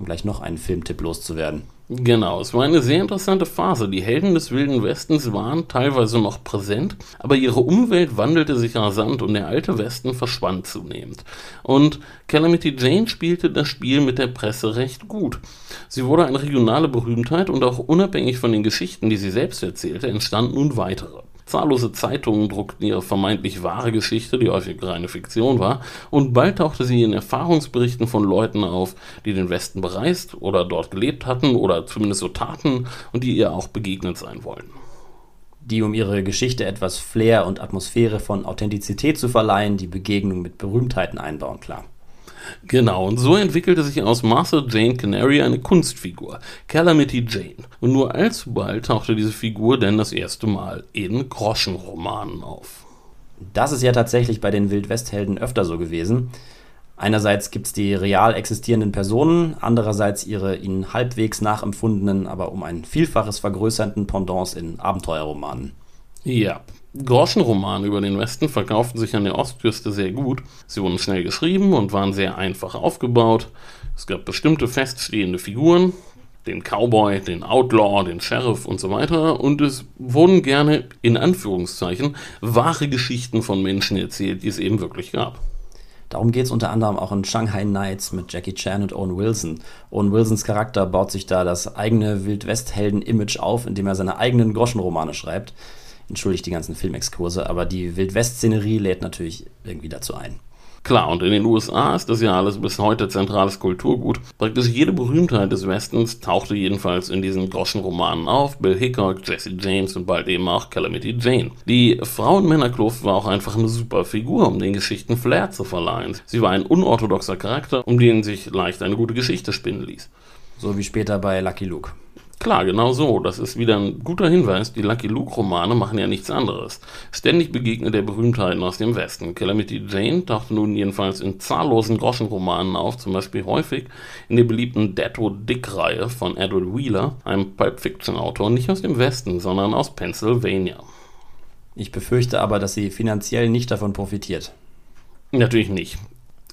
um gleich noch einen Filmtipp loszuwerden. Genau, es war eine sehr interessante Phase. Die Helden des Wilden Westens waren teilweise noch präsent, aber ihre Umwelt wandelte sich rasant und der alte Westen verschwand zunehmend. Und Calamity Jane spielte das Spiel mit der Presse recht gut. Sie wurde eine regionale Berühmtheit und auch unabhängig von den Geschichten, die sie selbst erzählte, entstanden nun weitere. Zahllose Zeitungen druckten ihre vermeintlich wahre Geschichte, die häufig reine Fiktion war, und bald tauchte sie in Erfahrungsberichten von Leuten auf, die den Westen bereist oder dort gelebt hatten oder zumindest so taten und die ihr auch begegnet sein wollen. Die, um ihre Geschichte etwas Flair und Atmosphäre von Authentizität zu verleihen, die Begegnung mit Berühmtheiten einbauen, klar. Genau, und so entwickelte sich aus Martha Jane Canary eine Kunstfigur, Calamity Jane. Und nur allzu bald tauchte diese Figur denn das erste Mal in Groschenromanen auf. Das ist ja tatsächlich bei den Wildwesthelden öfter so gewesen. Einerseits gibt es die real existierenden Personen, andererseits ihre ihnen halbwegs nachempfundenen, aber um ein Vielfaches vergrößernden Pendants in Abenteuerromanen. Ja, Groschenromane über den Westen verkauften sich an der Ostküste sehr gut. Sie wurden schnell geschrieben und waren sehr einfach aufgebaut. Es gab bestimmte feststehende Figuren, den Cowboy, den Outlaw, den Sheriff und so weiter. Und es wurden gerne, in Anführungszeichen, wahre Geschichten von Menschen erzählt, die es eben wirklich gab. Darum geht es unter anderem auch in Shanghai Nights mit Jackie Chan und Owen Wilson. Owen Wilsons Charakter baut sich da das eigene Wildwest-Helden-Image auf, indem er seine eigenen Groschenromane schreibt. Entschuldigt die ganzen Filmexkurse, aber die Wildwest-Szenerie lädt natürlich irgendwie dazu ein. Klar, und in den USA ist das ja alles bis heute zentrales Kulturgut. Praktisch jede Berühmtheit des Westens tauchte jedenfalls in diesen Groschenromanen auf. Bill Hickok, Jesse James und bald eben auch Calamity Jane. Die Frauen-Männer-Kluft war auch einfach eine super Figur, um den Geschichten Flair zu verleihen. Sie war ein unorthodoxer Charakter, um den sich leicht eine gute Geschichte spinnen ließ. So wie später bei Lucky Luke. Klar, genau so. Das ist wieder ein guter Hinweis. Die Lucky Luke-Romane machen ja nichts anderes. Ständig begegnet er Berühmtheiten aus dem Westen. Calamity Jane tauchte nun jedenfalls in zahllosen Groschenromanen auf, zum Beispiel häufig in der beliebten Deadwood Dick-Reihe von Edward Wheeler, einem Pulp-Fiction-Autor, nicht aus dem Westen, sondern aus Pennsylvania. Ich befürchte aber, dass sie finanziell nicht davon profitiert. Natürlich nicht.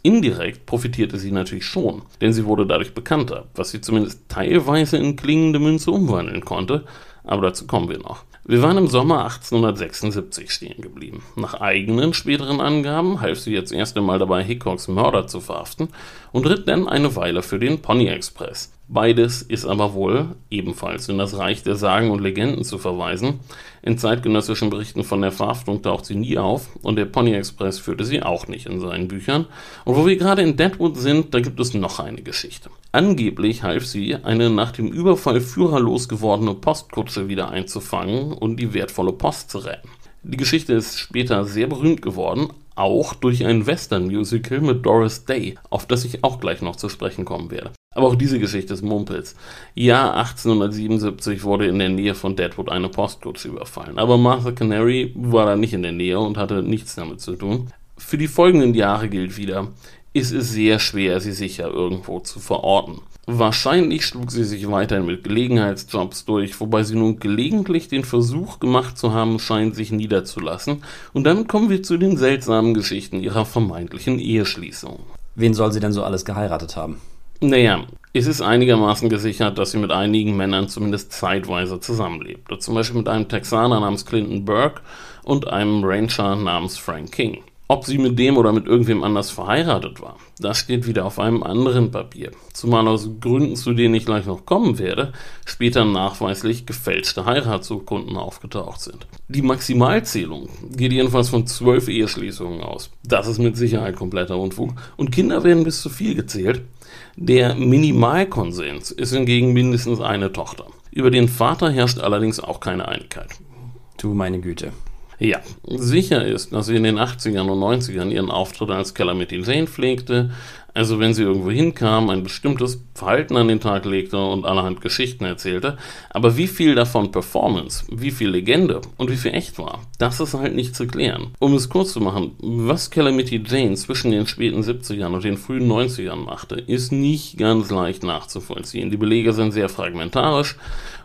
Indirekt profitierte sie natürlich schon, denn sie wurde dadurch bekannter, was sie zumindest teilweise in klingende Münze umwandeln konnte, aber dazu kommen wir noch. Wir waren im Sommer 1876 stehen geblieben. Nach eigenen späteren Angaben half sie jetzt erst einmal dabei, Hickoks Mörder zu verhaften und ritt dann eine Weile für den Pony Express. Beides ist aber wohl ebenfalls in das Reich der Sagen und Legenden zu verweisen. In zeitgenössischen Berichten von der Verhaftung taucht sie nie auf und der Pony Express führte sie auch nicht in seinen Büchern. Und wo wir gerade in Deadwood sind, da gibt es noch eine Geschichte. Angeblich half sie, eine nach dem Überfall führerlos gewordene Postkutsche wieder einzufangen und die wertvolle Post zu retten. Die Geschichte ist später sehr berühmt geworden, auch durch ein Western-Musical mit Doris Day, auf das ich auch gleich noch zu sprechen kommen werde. Aber auch diese Geschichte ist Mumpels. Ja, 1877 wurde in der Nähe von Deadwood eine Postkutsche überfallen, aber Martha Canary war da nicht in der Nähe und hatte nichts damit zu tun. Für die folgenden Jahre gilt wieder, ist es sehr schwer, sie sicher irgendwo zu verorten. Wahrscheinlich schlug sie sich weiterhin mit Gelegenheitsjobs durch, wobei sie nun gelegentlich den Versuch gemacht zu haben scheint, sich niederzulassen. Und dann kommen wir zu den seltsamen Geschichten ihrer vermeintlichen Eheschließung. Wen soll sie denn so alles geheiratet haben? Naja, es ist einigermaßen gesichert, dass sie mit einigen Männern zumindest zeitweise zusammenlebte. Zum Beispiel mit einem Texaner namens Clinton Burke und einem Ranger namens Frank King. Ob sie mit dem oder mit irgendwem anders verheiratet war, das steht wieder auf einem anderen Papier. Zumal aus Gründen, zu denen ich gleich noch kommen werde, später nachweislich gefälschte Heiratsurkunden aufgetaucht sind. Die Maximalzählung geht jedenfalls von zwölf Eheschließungen aus. Das ist mit Sicherheit kompletter Unfug. Und Kinder werden bis zu viel gezählt. Der Minimalkonsens ist hingegen mindestens eine Tochter. Über den Vater herrscht allerdings auch keine Einigkeit. Du meine Güte. Ja, sicher ist, dass sie in den 80ern und 90ern ihren Auftritt als Calamity Jane pflegte, also wenn sie irgendwo hinkam, ein bestimmtes Verhalten an den Tag legte und allerhand Geschichten erzählte, aber wie viel davon Performance, wie viel Legende und wie viel echt war, das ist halt nicht zu klären. Um es kurz zu machen, was Calamity Jane zwischen den späten 70ern und den frühen 90ern machte, ist nicht ganz leicht nachzuvollziehen. Die Belege sind sehr fragmentarisch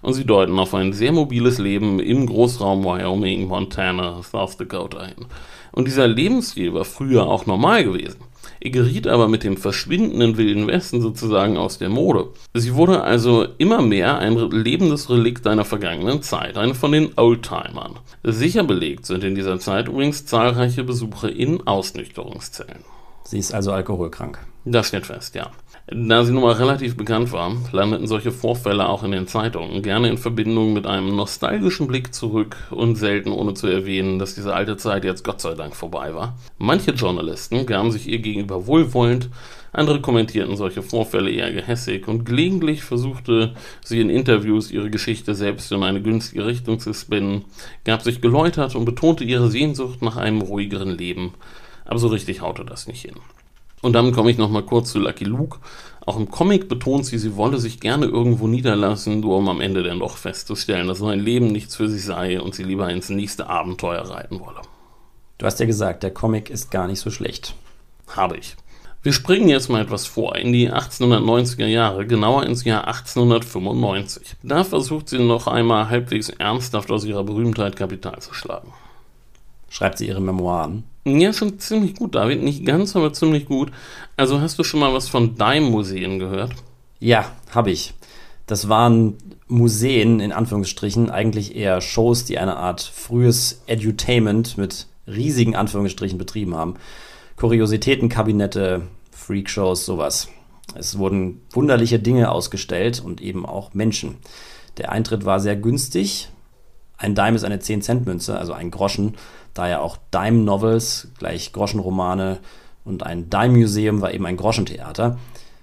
und sie deuten auf ein sehr mobiles Leben im Großraum Wyoming, Montana, South Dakota hin. Und dieser Lebensstil war früher auch normal gewesen. Er geriet aber mit dem verschwindenden Wilden Westen sozusagen aus der Mode. Sie wurde also immer mehr ein lebendes Relikt einer vergangenen Zeit, eine von den Oldtimern. Sicher belegt sind in dieser Zeit übrigens zahlreiche Besuche in Ausnüchterungszellen. Sie ist also alkoholkrank. Das steht fest, ja. Da sie nun mal relativ bekannt war, landeten solche Vorfälle auch in den Zeitungen, gerne in Verbindung mit einem nostalgischen Blick zurück und selten ohne zu erwähnen, dass diese alte Zeit jetzt Gott sei Dank vorbei war. Manche Journalisten gaben sich ihr gegenüber wohlwollend, andere kommentierten solche Vorfälle eher gehässig und gelegentlich versuchte sie in Interviews ihre Geschichte selbst in eine günstige Richtung zu spinnen, gab sich geläutert und betonte ihre Sehnsucht nach einem ruhigeren Leben. Aber so richtig haute das nicht hin. Und dann komme ich nochmal kurz zu Lucky Luke. Auch im Comic betont sie, sie wolle sich gerne irgendwo niederlassen, nur um am Ende dann doch festzustellen, dass so ein Leben nichts für sie sei und sie lieber ins nächste Abenteuer reiten wolle. Du hast ja gesagt, der Comic ist gar nicht so schlecht. Habe ich. Wir springen jetzt mal etwas vor in die 1890er Jahre, genauer ins Jahr 1895. Da versucht sie noch einmal halbwegs ernsthaft aus ihrer Berühmtheit Kapital zu schlagen. Schreibt sie ihre Memoiren? Ja, schon ziemlich gut, David. Nicht ganz, aber ziemlich gut. Also hast du schon mal was von Dime-Museen gehört? Ja, habe ich. Das waren Museen, in Anführungsstrichen, eigentlich eher Shows, die eine Art frühes Edutainment mit riesigen Anführungsstrichen betrieben haben. Kuriositätenkabinette, Freakshows, sowas. Es wurden wunderliche Dinge ausgestellt und eben auch Menschen. Der Eintritt war sehr günstig. Ein Dime ist eine 10-Cent-Münze, also ein Groschen daher auch Dime Novels, gleich Groschenromane und ein Dime Museum war eben ein Groschentheater.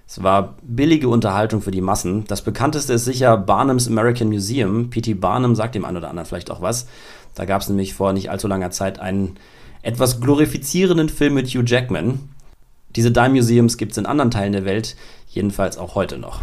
Es war billige Unterhaltung für die Massen. Das bekannteste ist sicher Barnums American Museum. P.T. Barnum sagt dem einen oder anderen vielleicht auch was. Da gab es nämlich vor nicht allzu langer Zeit einen etwas glorifizierenden Film mit Hugh Jackman. Diese Dime Museums gibt es in anderen Teilen der Welt, jedenfalls auch heute noch.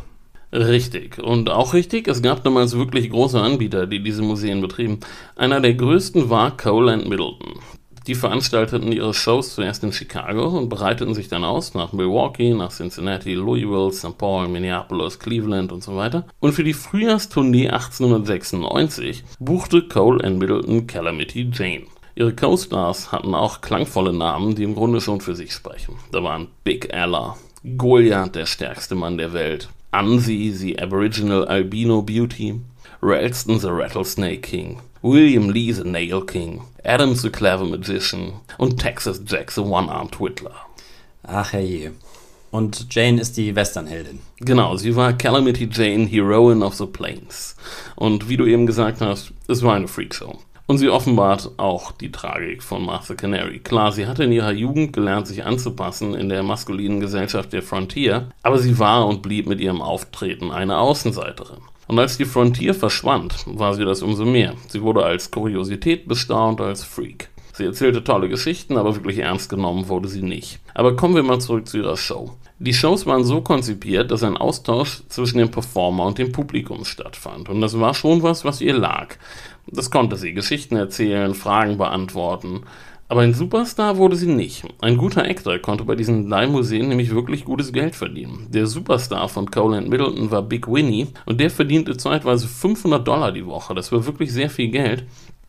Richtig. Und auch richtig, es gab damals wirklich große Anbieter, die diese Museen betrieben. Einer der größten war Cole Middleton. Die veranstalteten ihre Shows zuerst in Chicago und bereiteten sich dann aus nach Milwaukee, nach Cincinnati, Louisville, St. Paul, Minneapolis, Cleveland und so weiter. Und für die Frühjahrstournee 1896 buchte Cole Middleton Calamity Jane. Ihre Co-Stars hatten auch klangvolle Namen, die im Grunde schon für sich sprechen. Da waren Big Ella, Goliath, der stärkste Mann der Welt, Ansi, the Aboriginal Albino Beauty, Ralston, the Rattlesnake King, William Lee, the Nail King, Adam, the Clever Magician und Texas Jack, the One-Armed Whittler. Ach herrje. Und Jane ist die Westernheldin. Genau, sie war Calamity Jane, Heroine of the Plains. Und wie du eben gesagt hast, es war eine Freakshow. Und sie offenbart auch die Tragik von Martha Canary. Klar, sie hatte in ihrer Jugend gelernt, sich anzupassen in der maskulinen Gesellschaft der Frontier, aber sie war und blieb mit ihrem Auftreten eine Außenseiterin. Und als die Frontier verschwand, war sie das umso mehr. Sie wurde als Kuriosität bestaunt, als Freak. Sie erzählte tolle Geschichten, aber wirklich ernst genommen wurde sie nicht. Aber kommen wir mal zurück zu ihrer Show. Die Shows waren so konzipiert, dass ein Austausch zwischen dem Performer und dem Publikum stattfand. Und das war schon was, was ihr lag. Das konnte sie Geschichten erzählen, Fragen beantworten. Aber ein Superstar wurde sie nicht. Ein guter Actor konnte bei diesen Leihmuseen nämlich wirklich gutes Geld verdienen. Der Superstar von Cole and Middleton war Big Winnie und der verdiente zeitweise 500 Dollar die Woche. Das war wirklich sehr viel Geld.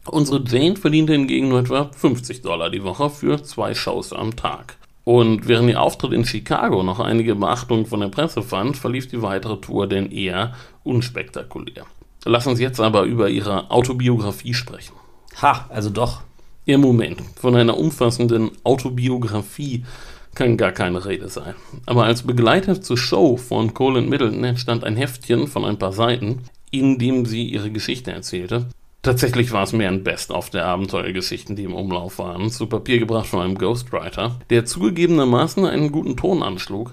Unsere Jane verdiente hingegen nur etwa 50 Dollar die Woche für zwei Shows am Tag. Und während ihr Auftritt in Chicago noch einige Beachtung von der Presse fand, verlief die weitere Tour denn eher unspektakulär. Lass uns jetzt aber über ihre Autobiografie sprechen. Ha, also doch. Ihr Moment, von einer umfassenden Autobiografie kann gar keine Rede sein. Aber als Begleiter zur Show von Colin Middleton entstand ein Heftchen von ein paar Seiten, in dem sie ihre Geschichte erzählte. Tatsächlich war es mehr ein Best-of der Abenteuergeschichten, die im Umlauf waren, zu Papier gebracht von einem Ghostwriter, der zugegebenermaßen einen guten Ton anschlug,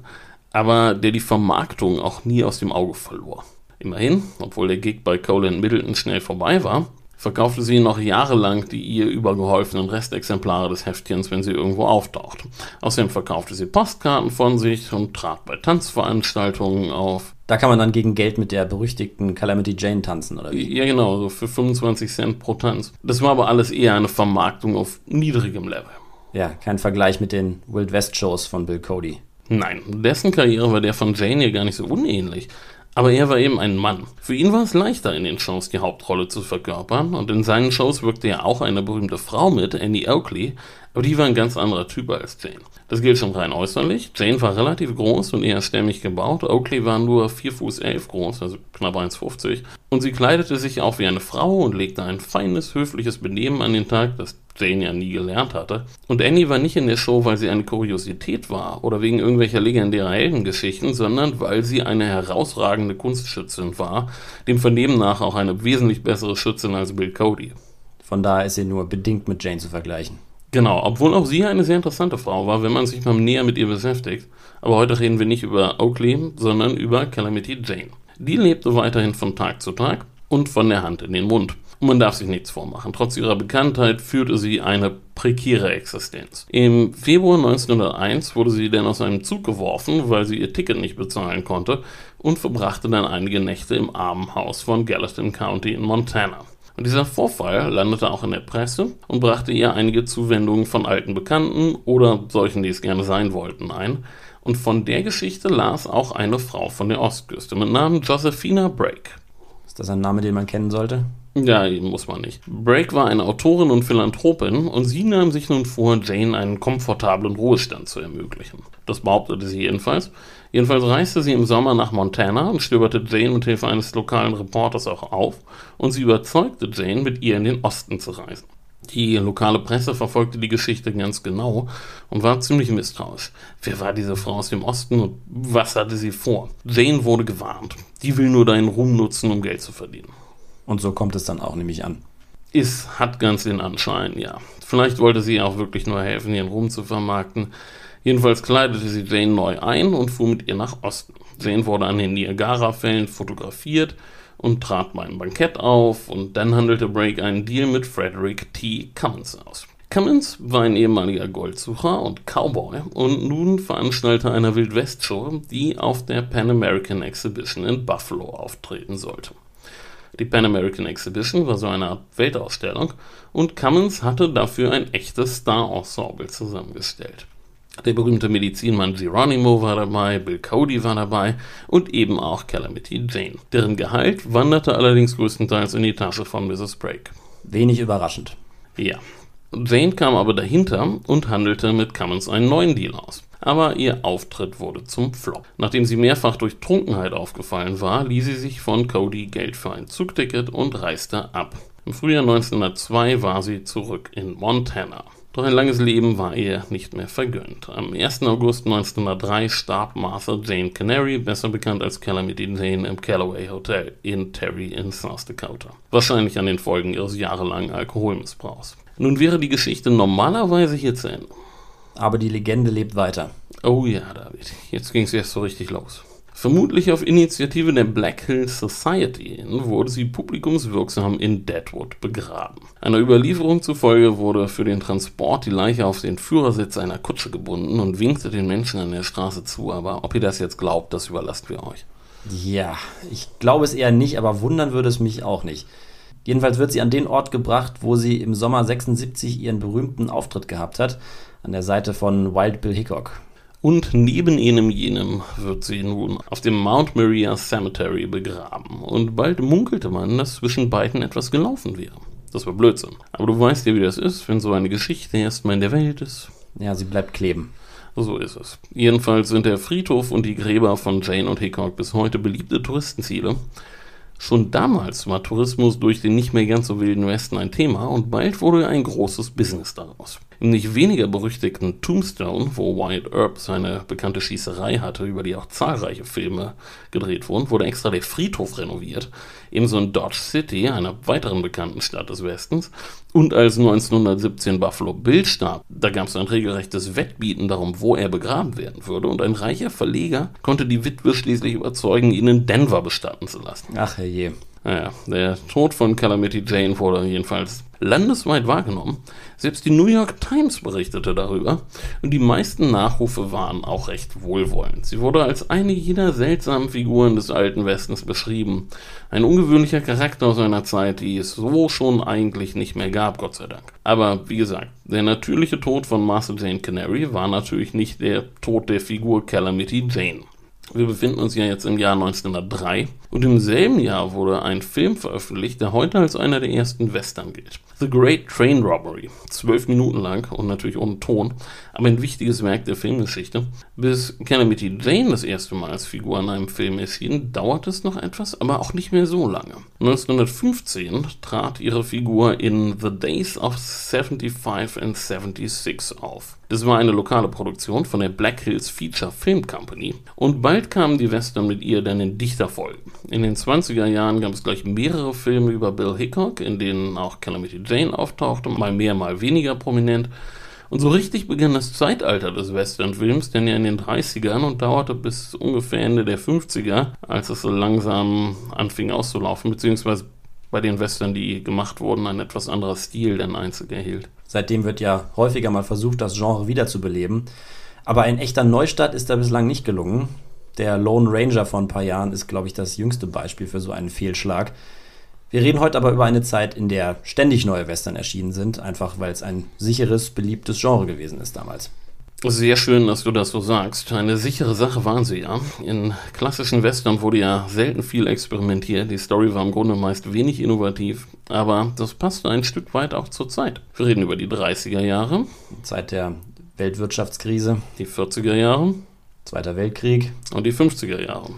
aber der die Vermarktung auch nie aus dem Auge verlor. Immerhin, obwohl der Gig bei Colin Middleton schnell vorbei war, verkaufte sie noch jahrelang die ihr übergeholfenen Restexemplare des Heftchens, wenn sie irgendwo auftaucht. Außerdem verkaufte sie Postkarten von sich und trat bei Tanzveranstaltungen auf. Da kann man dann gegen Geld mit der berüchtigten Calamity Jane tanzen, oder wie? Ja, genau, so für 25 Cent pro Tanz. Das war aber alles eher eine Vermarktung auf niedrigem Level. Ja, kein Vergleich mit den Wild West Shows von Bill Cody. Nein, dessen Karriere war der von Jane ja gar nicht so unähnlich. Aber er war eben ein Mann. Für ihn war es leichter, in den Shows die Hauptrolle zu verkörpern, und in seinen Shows wirkte ja auch eine berühmte Frau mit, Annie Oakley, aber die war ein ganz anderer Typ als Jane. Das gilt schon rein äußerlich. Jane war relativ groß und eher stämmig gebaut. Oakley war nur 4 Fuß 11 groß, also knapp 1,50. Und sie kleidete sich auch wie eine Frau und legte ein feines, höfliches Benehmen an den Tag, das Jane ja nie gelernt hatte. Und Annie war nicht in der Show, weil sie eine Kuriosität war oder wegen irgendwelcher legendärer Heldengeschichten, sondern weil sie eine herausragende Kunstschützin war, dem Vernehmen nach auch eine wesentlich bessere Schützin als Bill Cody. Von daher ist sie nur bedingt mit Jane zu vergleichen. Genau, obwohl auch sie eine sehr interessante Frau war, wenn man sich mal näher mit ihr beschäftigt. Aber heute reden wir nicht über Oakley, sondern über Calamity Jane. Die lebte weiterhin von Tag zu Tag und von der Hand in den Mund. Und man darf sich nichts vormachen. Trotz ihrer Bekanntheit führte sie eine prekäre Existenz. Im Februar 1901 wurde sie dann aus einem Zug geworfen, weil sie ihr Ticket nicht bezahlen konnte und verbrachte dann einige Nächte im Armenhaus von Gallatin County in Montana. Und dieser Vorfall landete auch in der Presse und brachte ihr einige Zuwendungen von alten Bekannten oder solchen, die es gerne sein wollten, ein. Und von der Geschichte las auch eine Frau von der Ostküste mit Namen Josephina Brake. Ist das ein Name, den man kennen sollte? Ja, muss man nicht. Brake war eine Autorin und Philanthropin und sie nahm sich nun vor, Jane einen komfortablen Ruhestand zu ermöglichen. Das behauptete sie jedenfalls. Jedenfalls reiste sie im Sommer nach Montana und stöberte Jane mit Hilfe eines lokalen Reporters auch auf und sie überzeugte Jane, mit ihr in den Osten zu reisen. Die lokale Presse verfolgte die Geschichte ganz genau und war ziemlich misstrauisch. Wer war diese Frau aus dem Osten und was hatte sie vor? Jane wurde gewarnt. Die will nur deinen Ruhm nutzen, um Geld zu verdienen. Und so kommt es dann auch nämlich an. Es hat ganz den Anschein, ja. Vielleicht wollte sie auch wirklich nur helfen, ihren Ruhm zu vermarkten. Jedenfalls kleidete sie Jane neu ein und fuhr mit ihr nach Osten. Jane wurde an den Niagara-Fällen fotografiert und trat bei einem Bankett auf und dann handelte Brake einen Deal mit Frederick T. Cummins aus. Cummins war ein ehemaliger Goldsucher und Cowboy und nun Veranstalter einer Wildwest-Show, die auf der Pan American Exhibition in Buffalo auftreten sollte. Die Pan American Exhibition war so eine Art Weltausstellung und Cummins hatte dafür ein echtes Star-Ensemble zusammengestellt. Der berühmte Medizinmann Geronimo war dabei, Bill Cody war dabei und eben auch Calamity Jane. Deren Gehalt wanderte allerdings größtenteils in die Tasche von Mrs. Brake. Wenig überraschend. Ja. Jane kam aber dahinter und handelte mit Cummins einen neuen Deal aus. Aber ihr Auftritt wurde zum Flop. Nachdem sie mehrfach durch Trunkenheit aufgefallen war, ließ sie sich von Cody Geld für ein Zugticket und reiste ab. Im Frühjahr 1902 war sie zurück in Montana. Doch ein langes Leben war ihr nicht mehr vergönnt. Am 1. August 1903 starb Martha Jane Canary, besser bekannt als Calamity Jane, im Callaway Hotel in Terry in South Dakota. Wahrscheinlich an den Folgen ihres jahrelangen Alkoholmissbrauchs. Nun wäre die Geschichte normalerweise hier zu Ende. Aber die Legende lebt weiter. Oh ja, David, jetzt ging es erst so richtig los. Vermutlich auf Initiative der Black Hills Society wurde sie publikumswirksam in Deadwood begraben. Einer Überlieferung zufolge wurde für den Transport die Leiche auf den Führersitz einer Kutsche gebunden und winkte den Menschen an der Straße zu, aber ob ihr das jetzt glaubt, das überlasst wir euch. Ja, ich glaube es eher nicht, aber wundern würde es mich auch nicht. Jedenfalls wird sie an den Ort gebracht, wo sie im Sommer 76 ihren berühmten Auftritt gehabt hat, an der Seite von Wild Bill Hickok. Und neben jenem jenem wird sie nun auf dem Mount Maria Cemetery begraben. Und bald munkelte man, dass zwischen beiden etwas gelaufen wäre. Das war Blödsinn. Aber du weißt ja, wie das ist, wenn so eine Geschichte erstmal in der Welt ist. Ja, sie bleibt kleben. So ist es. Jedenfalls sind der Friedhof und die Gräber von Jane und Hickok bis heute beliebte Touristenziele. Schon damals war Tourismus durch den nicht mehr ganz so wilden Westen ein Thema und bald wurde ein großes Business daraus. Im nicht weniger berüchtigten Tombstone, wo Wyatt Earp seine bekannte Schießerei hatte, über die auch zahlreiche Filme gedreht wurden, wurde extra der Friedhof renoviert. Ebenso in Dodge City, einer weiteren bekannten Stadt des Westens. Und als 1917 Buffalo Bill starb, da gab es ein regelrechtes Wettbieten darum, wo er begraben werden würde. Und ein reicher Verleger konnte die Witwe schließlich überzeugen, ihn in Denver bestatten zu lassen. Ach herrje. Naja, der Tod von Calamity Jane wurde jedenfalls landesweit wahrgenommen. Selbst die New York Times berichtete darüber und die meisten Nachrufe waren auch recht wohlwollend. Sie wurde als eine jener seltsamen Figuren des alten Westens beschrieben. Ein ungewöhnlicher Charakter aus einer Zeit, die es so schon eigentlich nicht mehr gab, Gott sei Dank. Aber wie gesagt, der natürliche Tod von Master Jane Canary war natürlich nicht der Tod der Figur Calamity Jane. Wir befinden uns ja jetzt im Jahr 1903 und im selben Jahr wurde ein Film veröffentlicht, der heute als einer der ersten Western gilt. The Great Train Robbery. Zwölf Minuten lang und natürlich ohne Ton, aber ein wichtiges Werk der Filmgeschichte. Bis Calamity Jane das erste Mal als Figur in einem Film erschien, dauert es noch etwas, aber auch nicht mehr so lange. 1915 trat ihre Figur in The Days of 75 and 76 auf. Das war eine lokale Produktion von der Black Hills Feature Film Company und bald kamen die Western mit ihr dann in dichter Folge. In den 20er Jahren gab es gleich mehrere Filme über Bill Hickok, in denen auch Calamity Jane auftauchte, mal mehr, mal weniger prominent. Und so richtig begann das Zeitalter des Westernfilms, denn ja in den 30ern und dauerte bis ungefähr Ende der 50er, als es so langsam anfing auszulaufen, beziehungsweise bei den Western, die gemacht wurden, ein etwas anderer Stil den Einzug erhielt. Seitdem wird ja häufiger mal versucht, das Genre wiederzubeleben. Aber ein echter Neustart ist da bislang nicht gelungen. Der Lone Ranger vor ein paar Jahren ist, glaube ich, das jüngste Beispiel für so einen Fehlschlag. Wir reden heute aber über eine Zeit, in der ständig neue Western erschienen sind, einfach weil es ein sicheres, beliebtes Genre gewesen ist damals. Sehr schön, dass du das so sagst. Eine sichere Sache waren sie ja. In klassischen Western wurde ja selten viel experimentiert. Die Story war im Grunde meist wenig innovativ, aber das passte ein Stück weit auch zur Zeit. Wir reden über die 30er Jahre. Zeit der Weltwirtschaftskrise. Die 40er Jahre. Zweiter Weltkrieg. Und die 50er Jahre.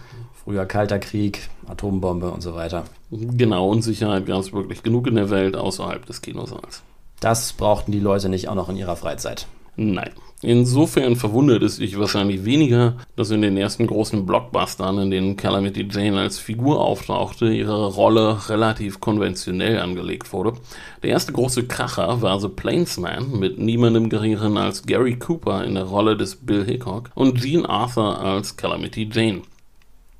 Früher Kalter Krieg, Atombombe und so weiter. Genau, Unsicherheit gab es wirklich genug in der Welt außerhalb des Kinosaals. Das brauchten die Leute nicht auch noch in ihrer Freizeit. Nein. Insofern verwundert es dich wahrscheinlich weniger, dass in den ersten großen Blockbustern, in denen Calamity Jane als Figur auftauchte, ihre Rolle relativ konventionell angelegt wurde. Der erste große Kracher war The Plainsman mit niemandem geringeren als Gary Cooper in der Rolle des Bill Hickok und Jean Arthur als Calamity Jane.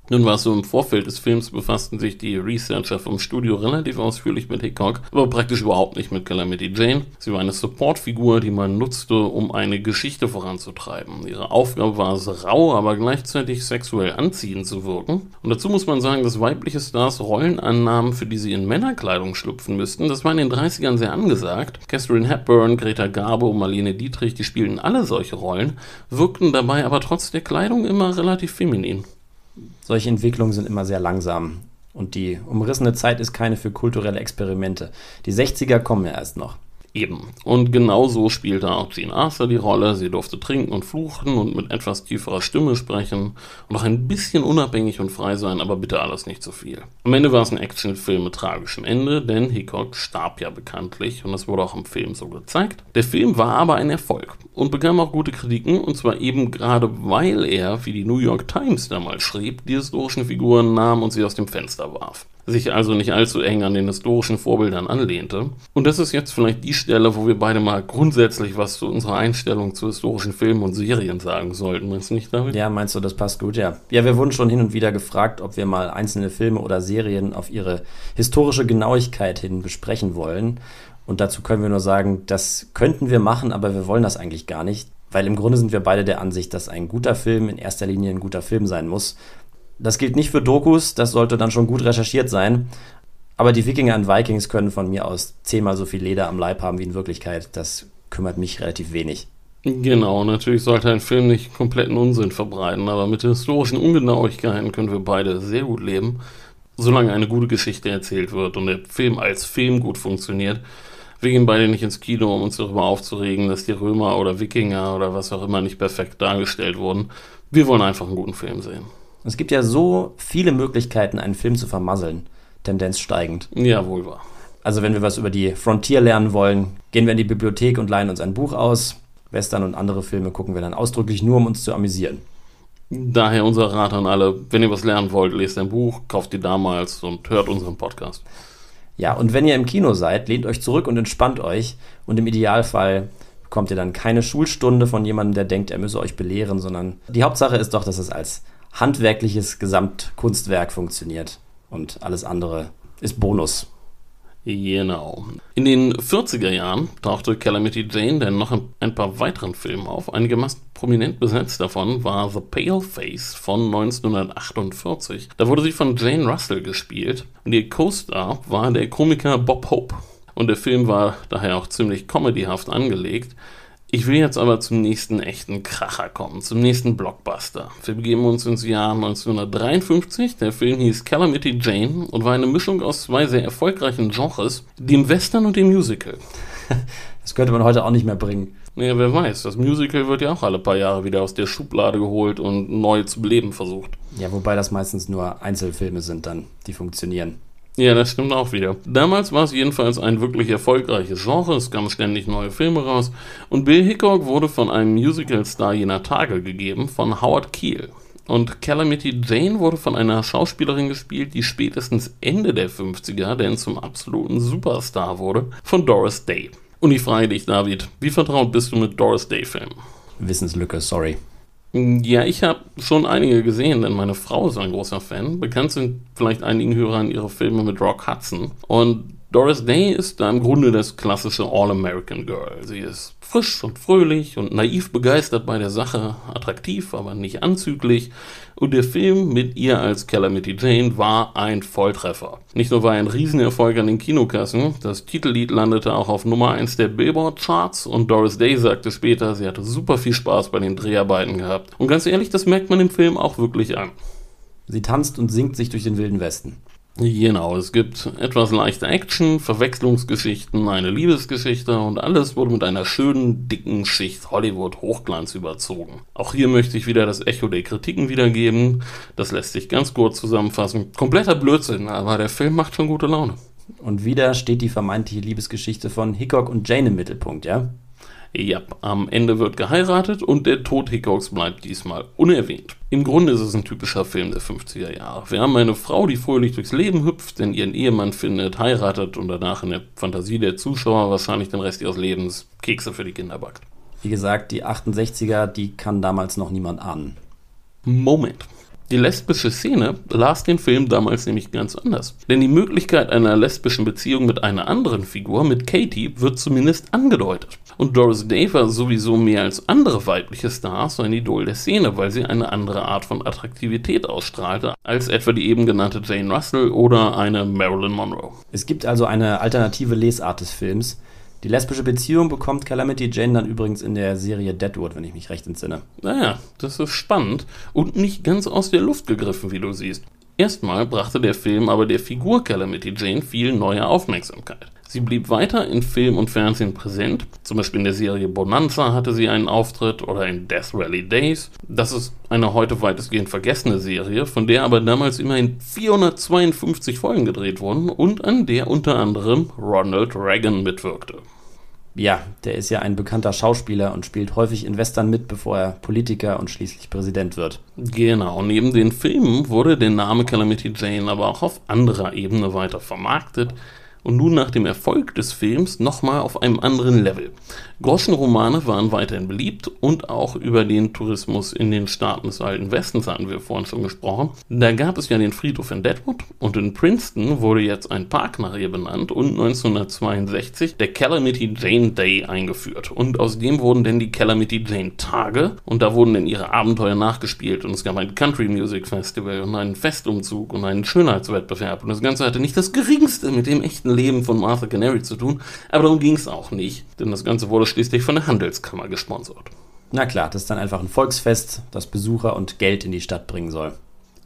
Nun war es so, im Vorfeld des Films befassten sich die Researcher vom Studio relativ ausführlich mit Hickok, aber praktisch überhaupt nicht mit Calamity Jane. Sie war eine Supportfigur, die man nutzte, um eine Geschichte voranzutreiben. Ihre Aufgabe war es, rau, aber gleichzeitig sexuell anziehend zu wirken. Und dazu muss man sagen, dass weibliche Stars Rollen annahmen, für die sie in Männerkleidung schlüpfen müssten. Das war in den 30ern sehr angesagt. Catherine Hepburn, Greta Garbo, Marlene Dietrich, die spielten alle solche Rollen, wirkten dabei aber trotz der Kleidung immer relativ feminin. Solche Entwicklungen sind immer sehr langsam. Und die umrissene Zeit ist keine für kulturelle Experimente. Die 60er kommen ja erst noch. Eben. Und genau so spielte auch Jean Arthur die Rolle. Sie durfte trinken und fluchen und mit etwas tieferer Stimme sprechen und auch ein bisschen unabhängig und frei sein, aber bitte alles nicht zu viel. Am Ende war es ein Actionfilm mit tragischem Ende, denn Hickok starb ja bekanntlich und das wurde auch im Film so gezeigt. Der Film war aber ein Erfolg und bekam auch gute Kritiken und zwar eben gerade weil er, wie die New York Times damals schrieb, die historischen Figuren nahm und sie aus dem Fenster warf sich also nicht allzu eng an den historischen Vorbildern anlehnte. Und das ist jetzt vielleicht die Stelle, wo wir beide mal grundsätzlich was zu unserer Einstellung zu historischen Filmen und Serien sagen sollten. Meinst du nicht, David? Ja, meinst du, das passt gut, ja. Ja, wir wurden schon hin und wieder gefragt, ob wir mal einzelne Filme oder Serien auf ihre historische Genauigkeit hin besprechen wollen. Und dazu können wir nur sagen, das könnten wir machen, aber wir wollen das eigentlich gar nicht. Weil im Grunde sind wir beide der Ansicht, dass ein guter Film in erster Linie ein guter Film sein muss das gilt nicht für Dokus, das sollte dann schon gut recherchiert sein. Aber die Wikinger und Vikings können von mir aus zehnmal so viel Leder am Leib haben wie in Wirklichkeit. Das kümmert mich relativ wenig. Genau, natürlich sollte ein Film nicht kompletten Unsinn verbreiten, aber mit historischen Ungenauigkeiten können wir beide sehr gut leben. Solange eine gute Geschichte erzählt wird und der Film als Film gut funktioniert, wir gehen beide nicht ins Kino, um uns darüber aufzuregen, dass die Römer oder Wikinger oder was auch immer nicht perfekt dargestellt wurden. Wir wollen einfach einen guten Film sehen. Es gibt ja so viele Möglichkeiten, einen Film zu vermasseln. Tendenz steigend. Ja, wohl wahr. Also wenn wir was über die Frontier lernen wollen, gehen wir in die Bibliothek und leihen uns ein Buch aus. Western und andere Filme gucken wir dann ausdrücklich nur, um uns zu amüsieren. Daher unser Rat an alle, wenn ihr was lernen wollt, lest ein Buch, kauft ihr damals und hört unseren Podcast. Ja, und wenn ihr im Kino seid, lehnt euch zurück und entspannt euch. Und im Idealfall bekommt ihr dann keine Schulstunde von jemandem, der denkt, er müsse euch belehren, sondern die Hauptsache ist doch, dass es als handwerkliches Gesamtkunstwerk funktioniert. Und alles andere ist Bonus. Genau. In den 40er Jahren tauchte Calamity Jane dann noch in ein paar weiteren Filmen auf. Einigermaßen prominent besetzt davon war The Pale Face von 1948. Da wurde sie von Jane Russell gespielt und ihr Co-Star war der Komiker Bob Hope. Und der Film war daher auch ziemlich comedyhaft angelegt. Ich will jetzt aber zum nächsten echten Kracher kommen, zum nächsten Blockbuster. Wir begeben uns ins Jahr 1953. Der Film hieß Calamity Jane und war eine Mischung aus zwei sehr erfolgreichen Genres, dem Western und dem Musical. *laughs* Das könnte man heute auch nicht mehr bringen. Naja, wer weiß. Das Musical wird ja auch alle paar Jahre wieder aus der Schublade geholt und neu zu beleben versucht. Ja, wobei das meistens nur Einzelfilme sind dann, die funktionieren. Ja, das stimmt auch wieder. Damals war es jedenfalls ein wirklich erfolgreiches Genre, es kamen ständig neue Filme raus und Bill Hickok wurde von einem Musical-Star jener Tage gegeben, von Howard Keel. Und Calamity Jane wurde von einer Schauspielerin gespielt, die spätestens Ende der 50er denn zum absoluten Superstar wurde, von Doris Day. Und ich frage dich, David, wie vertraut bist du mit Doris Day-Filmen? Wissenslücke, sorry. Ja, ich habe schon einige gesehen, denn meine Frau ist ein großer Fan. Bekannt sind vielleicht einigen Hörern ihre Filme mit Rock Hudson. Und Doris Day ist da im Grunde das klassische All-American Girl. Sie ist frisch und fröhlich und naiv begeistert bei der Sache, attraktiv, aber nicht anzüglich. Und der Film mit ihr als Calamity Jane war ein Volltreffer. Nicht nur war er ein Riesenerfolg an den Kinokassen, das Titellied landete auch auf Nummer 1 der Billboard-Charts und Doris Day sagte später, sie hatte super viel Spaß bei den Dreharbeiten gehabt. Und ganz ehrlich, das merkt man im Film auch wirklich an. Sie tanzt und singt sich durch den wilden Westen. Genau, es gibt etwas leichte Action, Verwechslungsgeschichten, eine Liebesgeschichte und alles wurde mit einer schönen, dicken Schicht Hollywood-Hochglanz überzogen. Auch hier möchte ich wieder das Echo der Kritiken wiedergeben. Das lässt sich ganz kurz zusammenfassen. Kompletter Blödsinn, aber der Film macht schon gute Laune. Und wieder steht die vermeintliche Liebesgeschichte von Hickok und Jane im Mittelpunkt, ja? Ja, am Ende wird geheiratet und der Tod Hickoks bleibt diesmal unerwähnt. Im Grunde ist es ein typischer Film der 50er Jahre. Wir haben eine Frau, die fröhlich durchs Leben hüpft, denn ihren Ehemann findet, heiratet und danach in der Fantasie der Zuschauer wahrscheinlich den Rest ihres Lebens Kekse für die Kinder backt. Wie gesagt, die 68er, die kann damals noch niemand ahnen. Moment. Die lesbische Szene las den Film damals nämlich ganz anders. Denn die Möglichkeit einer lesbischen Beziehung mit einer anderen Figur, mit Katie, wird zumindest angedeutet. Und Doris Day war sowieso mehr als andere weibliche Stars ein Idol der Szene, weil sie eine andere Art von Attraktivität ausstrahlte, als etwa die eben genannte Jane Russell oder eine Marilyn Monroe. Es gibt also eine alternative Lesart des Films, die lesbische Beziehung bekommt Calamity Jane dann übrigens in der Serie Deadwood, wenn ich mich recht entsinne. Naja, das ist spannend und nicht ganz aus der Luft gegriffen, wie du siehst. Erstmal brachte der Film aber der Figur Calamity Jane viel neue Aufmerksamkeit. Sie blieb weiter in Film und Fernsehen präsent, zum Beispiel in der Serie Bonanza hatte sie einen Auftritt oder in Death Rally Days. Das ist eine heute weitestgehend vergessene Serie, von der aber damals immerhin 452 Folgen gedreht wurden und an der unter anderem Ronald Reagan mitwirkte. Ja, der ist ja ein bekannter Schauspieler und spielt häufig in Western mit, bevor er Politiker und schließlich Präsident wird. Genau, neben den Filmen wurde der Name Calamity Jane aber auch auf anderer Ebene weiter vermarktet und nun nach dem Erfolg des Films nochmal auf einem anderen Level. Groschenromane waren weiterhin beliebt und auch über den Tourismus in den Staaten des Alten Westens hatten wir vorhin schon gesprochen. Da gab es ja den Friedhof in Deadwood und in Princeton wurde jetzt ein Park nach ihr benannt und 1962 der Calamity Jane Day eingeführt. Und aus dem wurden dann die Calamity Jane Tage und da wurden dann ihre Abenteuer nachgespielt und es gab ein Country Music Festival und einen Festumzug und einen Schönheitswettbewerb und das Ganze hatte nicht das geringste mit dem echten Leben von Martha Canary zu tun, aber darum ging es auch nicht, denn das Ganze wurde schließlich von der Handelskammer gesponsert. Na klar, das ist dann einfach ein Volksfest, das Besucher und Geld in die Stadt bringen soll.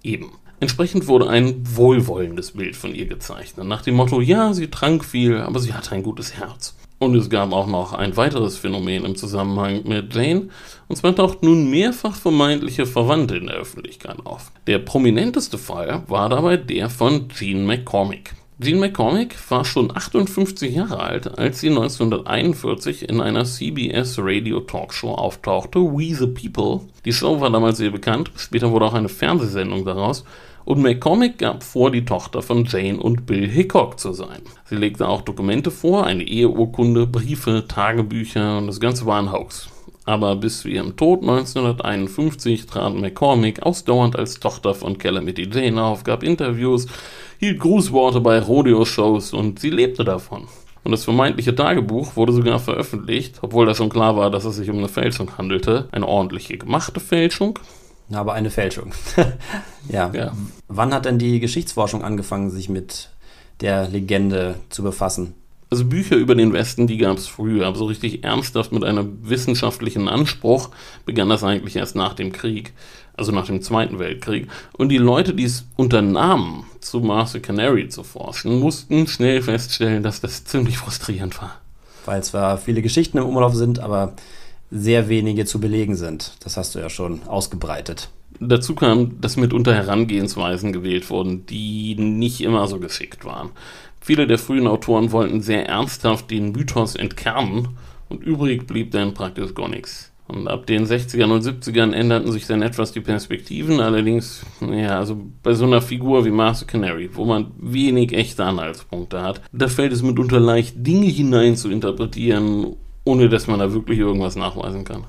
Eben. Entsprechend wurde ein wohlwollendes Bild von ihr gezeichnet, nach dem Motto, ja, sie trank viel, aber sie hatte ein gutes Herz. Und es gab auch noch ein weiteres Phänomen im Zusammenhang mit Jane, und zwar taucht nun mehrfach vermeintliche Verwandte in der Öffentlichkeit auf. Der prominenteste Fall war dabei der von Jean McCormick. Jean McCormick war schon 58 Jahre alt, als sie 1941 in einer CBS Radio Talkshow auftauchte, We the People. Die Show war damals sehr bekannt, später wurde auch eine Fernsehsendung daraus und McCormick gab vor, die Tochter von Jane und Bill Hickok zu sein. Sie legte auch Dokumente vor, eine Eheurkunde, Briefe, Tagebücher und das Ganze war ein Hoax. Aber bis zu ihrem Tod 1951 trat McCormick ausdauernd als Tochter von Calamity Jane auf, gab Interviews, hielt Grußworte bei Rodeo-Shows und sie lebte davon. Und das vermeintliche Tagebuch wurde sogar veröffentlicht, obwohl da schon klar war, dass es sich um eine Fälschung handelte. Eine ordentliche gemachte Fälschung. Aber eine Fälschung. *laughs* ja. ja. Wann hat denn die Geschichtsforschung angefangen, sich mit der Legende zu befassen? Also Bücher über den Westen, die gab es früher, aber so richtig ernsthaft mit einem wissenschaftlichen Anspruch begann das eigentlich erst nach dem Krieg, also nach dem Zweiten Weltkrieg. Und die Leute, die es unternahmen, zu Martha Canary zu forschen, mussten schnell feststellen, dass das ziemlich frustrierend war. Weil zwar viele Geschichten im Umlauf sind, aber sehr wenige zu belegen sind. Das hast du ja schon ausgebreitet. Dazu kam, dass mitunter Herangehensweisen gewählt wurden, die nicht immer so geschickt waren. Viele der frühen Autoren wollten sehr ernsthaft den Mythos entkernen und übrig blieb dann praktisch gar nichts. Und ab den 60ern und 70ern änderten sich dann etwas die Perspektiven, allerdings, ja, also bei so einer Figur wie Master Canary, wo man wenig echte Anhaltspunkte hat, da fällt es mitunter leicht, Dinge hinein zu interpretieren, ohne dass man da wirklich irgendwas nachweisen kann.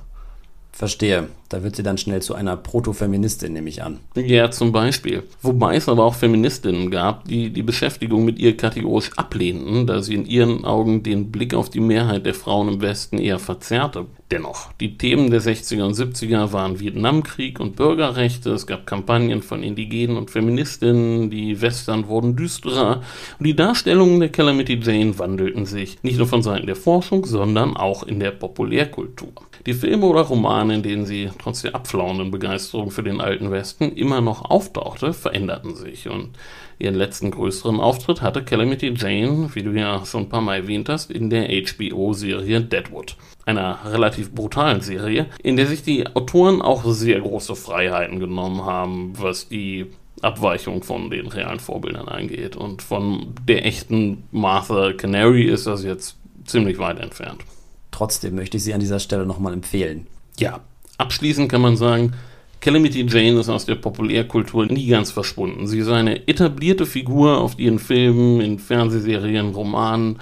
Verstehe. Da wird sie dann schnell zu einer Proto-Feministin, nehme ich an. Ja, zum Beispiel. Wobei es aber auch Feministinnen gab, die die Beschäftigung mit ihr kategorisch ablehnten, da sie in ihren Augen den Blick auf die Mehrheit der Frauen im Westen eher verzerrte. Dennoch, die Themen der 60er und 70er waren Vietnamkrieg und Bürgerrechte, es gab Kampagnen von Indigenen und Feministinnen, die Western wurden düsterer und die Darstellungen der Calamity Jane wandelten sich, nicht nur von Seiten der Forschung, sondern auch in der Populärkultur. Die Filme oder Romane, in denen sie trotz der abflauenden Begeisterung für den alten Westen immer noch auftauchte, veränderten sich und ihren letzten größeren Auftritt hatte Calamity Jane, wie du ja schon ein paar Mal erwähnt hast, in der HBO-Serie Deadwood. Einer relativ brutalen Serie, in der sich die Autoren auch sehr große Freiheiten genommen haben, was die Abweichung von den realen Vorbildern angeht. Und von der echten Martha Canary ist das jetzt ziemlich weit entfernt. Trotzdem möchte ich sie an dieser Stelle nochmal empfehlen. Ja, abschließend kann man sagen, Calamity Jane ist aus der Populärkultur nie ganz verschwunden. Sie ist eine etablierte Figur, auf die in Filmen, in Fernsehserien, Romanen,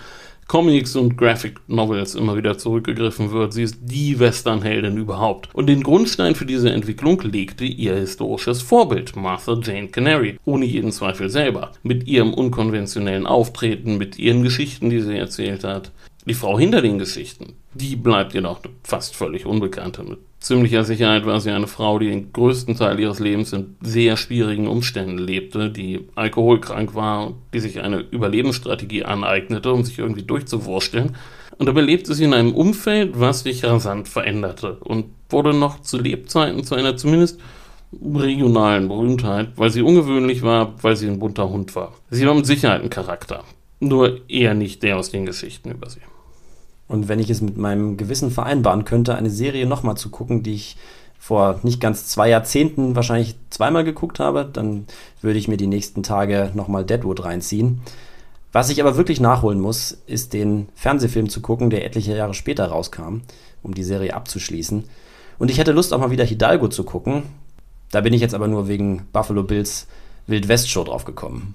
Comics und Graphic Novels immer wieder zurückgegriffen wird. Sie ist die Westernheldin überhaupt. Und den Grundstein für diese Entwicklung legte ihr historisches Vorbild, Martha Jane Canary, ohne jeden Zweifel selber. Mit ihrem unkonventionellen Auftreten, mit ihren Geschichten, die sie erzählt hat. Die Frau hinter den Geschichten, die bleibt jedoch fast völlig unbekannte. Mit ziemlicher Sicherheit war sie eine Frau, die den größten Teil ihres Lebens in sehr schwierigen Umständen lebte, die alkoholkrank war, die sich eine Überlebensstrategie aneignete, um sich irgendwie durchzuwursteln. Und dabei lebte sie in einem Umfeld, was sich rasant veränderte und wurde noch zu Lebzeiten zu einer zumindest regionalen Berühmtheit, weil sie ungewöhnlich war, weil sie ein bunter Hund war. Sie war mit Sicherheit ein Charakter, nur eher nicht der aus den Geschichten über sie. Und wenn ich es mit meinem Gewissen vereinbaren könnte, eine Serie nochmal zu gucken, die ich vor nicht ganz zwei Jahrzehnten wahrscheinlich zweimal geguckt habe, dann würde ich mir die nächsten Tage nochmal Deadwood reinziehen. Was ich aber wirklich nachholen muss, ist den Fernsehfilm zu gucken, der etliche Jahre später rauskam, um die Serie abzuschließen. Und ich hätte Lust auch mal wieder Hidalgo zu gucken. Da bin ich jetzt aber nur wegen Buffalo Bills Wild West Show drauf gekommen.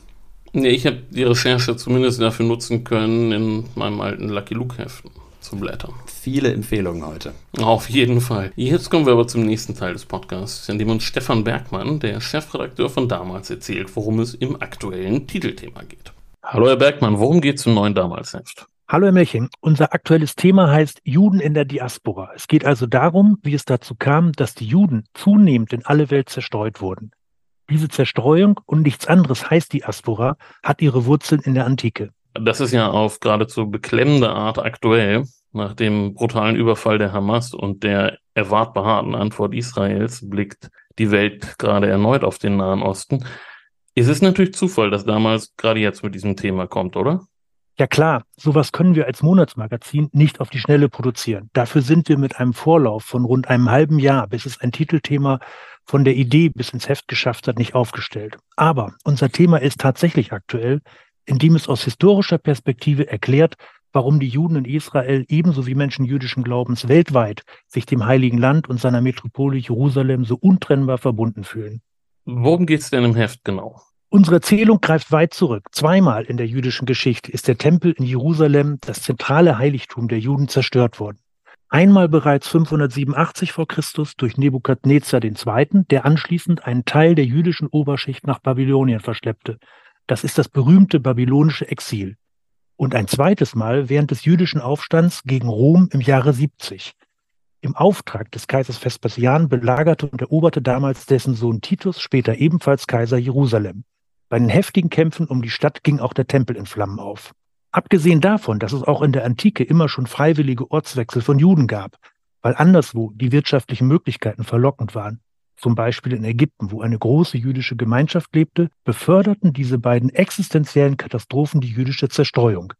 Nee, ich habe die Recherche zumindest dafür nutzen können, in meinem alten Lucky Luke Heften zu blättern. Viele Empfehlungen heute. Auf jeden Fall. Jetzt kommen wir aber zum nächsten Teil des Podcasts, in dem uns Stefan Bergmann, der Chefredakteur von damals, erzählt, worum es im aktuellen Titelthema geht. Hallo Herr Bergmann, worum geht es im neuen Damals-Heft? Hallo Herr Melching, unser aktuelles Thema heißt Juden in der Diaspora. Es geht also darum, wie es dazu kam, dass die Juden zunehmend in alle Welt zerstreut wurden. Diese Zerstreuung und nichts anderes heißt Diaspora, hat ihre Wurzeln in der Antike. Das ist ja auf geradezu beklemmende Art aktuell, nach dem brutalen Überfall der Hamas und der erwartbar harten Antwort Israels blickt die Welt gerade erneut auf den Nahen Osten. Es ist natürlich Zufall, dass damals gerade jetzt mit diesem Thema kommt, oder? Ja klar, sowas können wir als Monatsmagazin nicht auf die Schnelle produzieren. Dafür sind wir mit einem Vorlauf von rund einem halben Jahr, bis es ein Titelthema von der Idee bis ins Heft geschafft hat, nicht aufgestellt. Aber unser Thema ist tatsächlich aktuell, indem es aus historischer Perspektive erklärt, warum die Juden in Israel ebenso wie Menschen jüdischen Glaubens weltweit sich dem Heiligen Land und seiner Metropole Jerusalem so untrennbar verbunden fühlen. Worum geht es denn im Heft genau? Unsere Erzählung greift weit zurück. Zweimal in der jüdischen Geschichte ist der Tempel in Jerusalem, das zentrale Heiligtum der Juden, zerstört worden. Einmal bereits 587 vor Christus durch Nebukadnezar II., der anschließend einen Teil der jüdischen Oberschicht nach Babylonien verschleppte. Das ist das berühmte babylonische Exil. Und ein zweites Mal während des jüdischen Aufstands gegen Rom im Jahre 70. Im Auftrag des Kaisers Vespasian belagerte und eroberte damals dessen Sohn Titus, später ebenfalls Kaiser Jerusalem. Bei den heftigen Kämpfen um die Stadt ging auch der Tempel in Flammen auf. Abgesehen davon, dass es auch in der Antike immer schon freiwillige Ortswechsel von Juden gab, weil anderswo die wirtschaftlichen Möglichkeiten verlockend waren, zum Beispiel in Ägypten, wo eine große jüdische Gemeinschaft lebte, beförderten diese beiden existenziellen Katastrophen die jüdische Zerstreuung.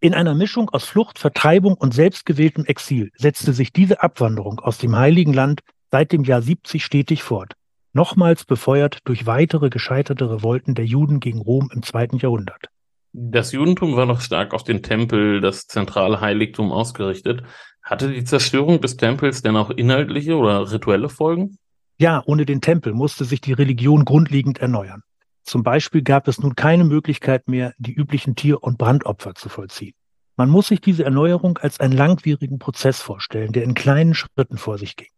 In einer Mischung aus Flucht, Vertreibung und selbstgewähltem Exil setzte sich diese Abwanderung aus dem Heiligen Land seit dem Jahr 70 stetig fort, nochmals befeuert durch weitere gescheiterte Revolten der Juden gegen Rom im zweiten Jahrhundert. Das Judentum war noch stark auf den Tempel, das zentrale Heiligtum, ausgerichtet. Hatte die Zerstörung des Tempels denn auch inhaltliche oder rituelle Folgen? Ja, ohne den Tempel musste sich die Religion grundlegend erneuern. Zum Beispiel gab es nun keine Möglichkeit mehr, die üblichen Tier- und Brandopfer zu vollziehen. Man muss sich diese Erneuerung als einen langwierigen Prozess vorstellen, der in kleinen Schritten vor sich ging.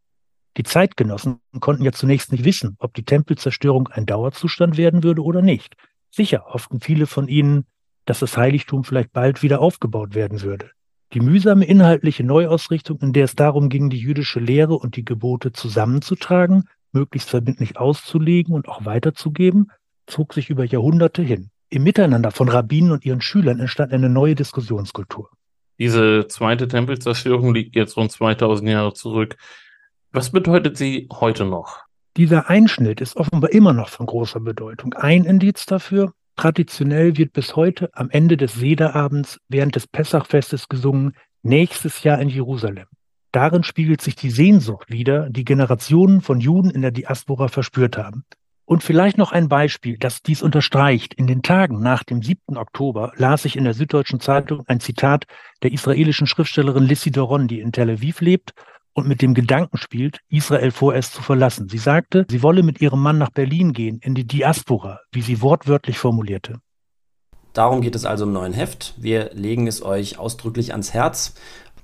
Die Zeitgenossen konnten ja zunächst nicht wissen, ob die Tempelzerstörung ein Dauerzustand werden würde oder nicht. Sicher hofften viele von ihnen, dass das Heiligtum vielleicht bald wieder aufgebaut werden würde. Die mühsame inhaltliche Neuausrichtung, in der es darum ging, die jüdische Lehre und die Gebote zusammenzutragen, möglichst verbindlich auszulegen und auch weiterzugeben, zog sich über Jahrhunderte hin. Im Miteinander von Rabbinen und ihren Schülern entstand eine neue Diskussionskultur. Diese zweite Tempelzerstörung liegt jetzt rund 2000 Jahre zurück. Was bedeutet sie heute noch? Dieser Einschnitt ist offenbar immer noch von großer Bedeutung. Ein Indiz dafür, traditionell wird bis heute am Ende des Sederabends während des Pessachfestes gesungen, nächstes Jahr in Jerusalem. Darin spiegelt sich die Sehnsucht wider, die Generationen von Juden in der Diaspora verspürt haben. Und vielleicht noch ein Beispiel, das dies unterstreicht. In den Tagen nach dem 7. Oktober las ich in der Süddeutschen Zeitung ein Zitat der israelischen Schriftstellerin Lissy Doron, die in Tel Aviv lebt und mit dem Gedanken spielt, Israel vorerst zu verlassen. Sie sagte, sie wolle mit ihrem Mann nach Berlin gehen, in die Diaspora, wie sie wortwörtlich formulierte. Darum geht es also im neuen Heft. Wir legen es euch ausdrücklich ans Herz.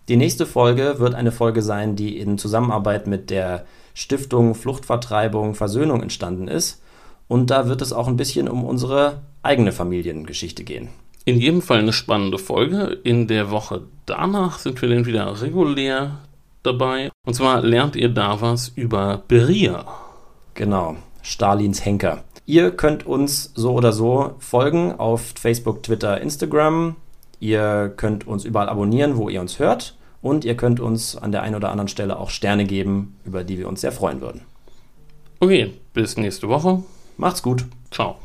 Die nächste Folge wird eine Folge sein, die in Zusammenarbeit mit der Stiftung Fluchtvertreibung Versöhnung entstanden ist. Und da wird es auch ein bisschen um unsere eigene Familiengeschichte gehen. In jedem Fall eine spannende Folge. In der Woche danach sind wir dann wieder regulär dabei. Und zwar lernt ihr da was über Beria. Genau, Stalins Henker. Ihr könnt uns so oder so folgen auf Facebook, Twitter, Instagram. Ihr könnt uns überall abonnieren, wo ihr uns hört. Und ihr könnt uns an der einen oder anderen Stelle auch Sterne geben, über die wir uns sehr freuen würden. Okay, bis nächste Woche. Macht's gut. Ciao.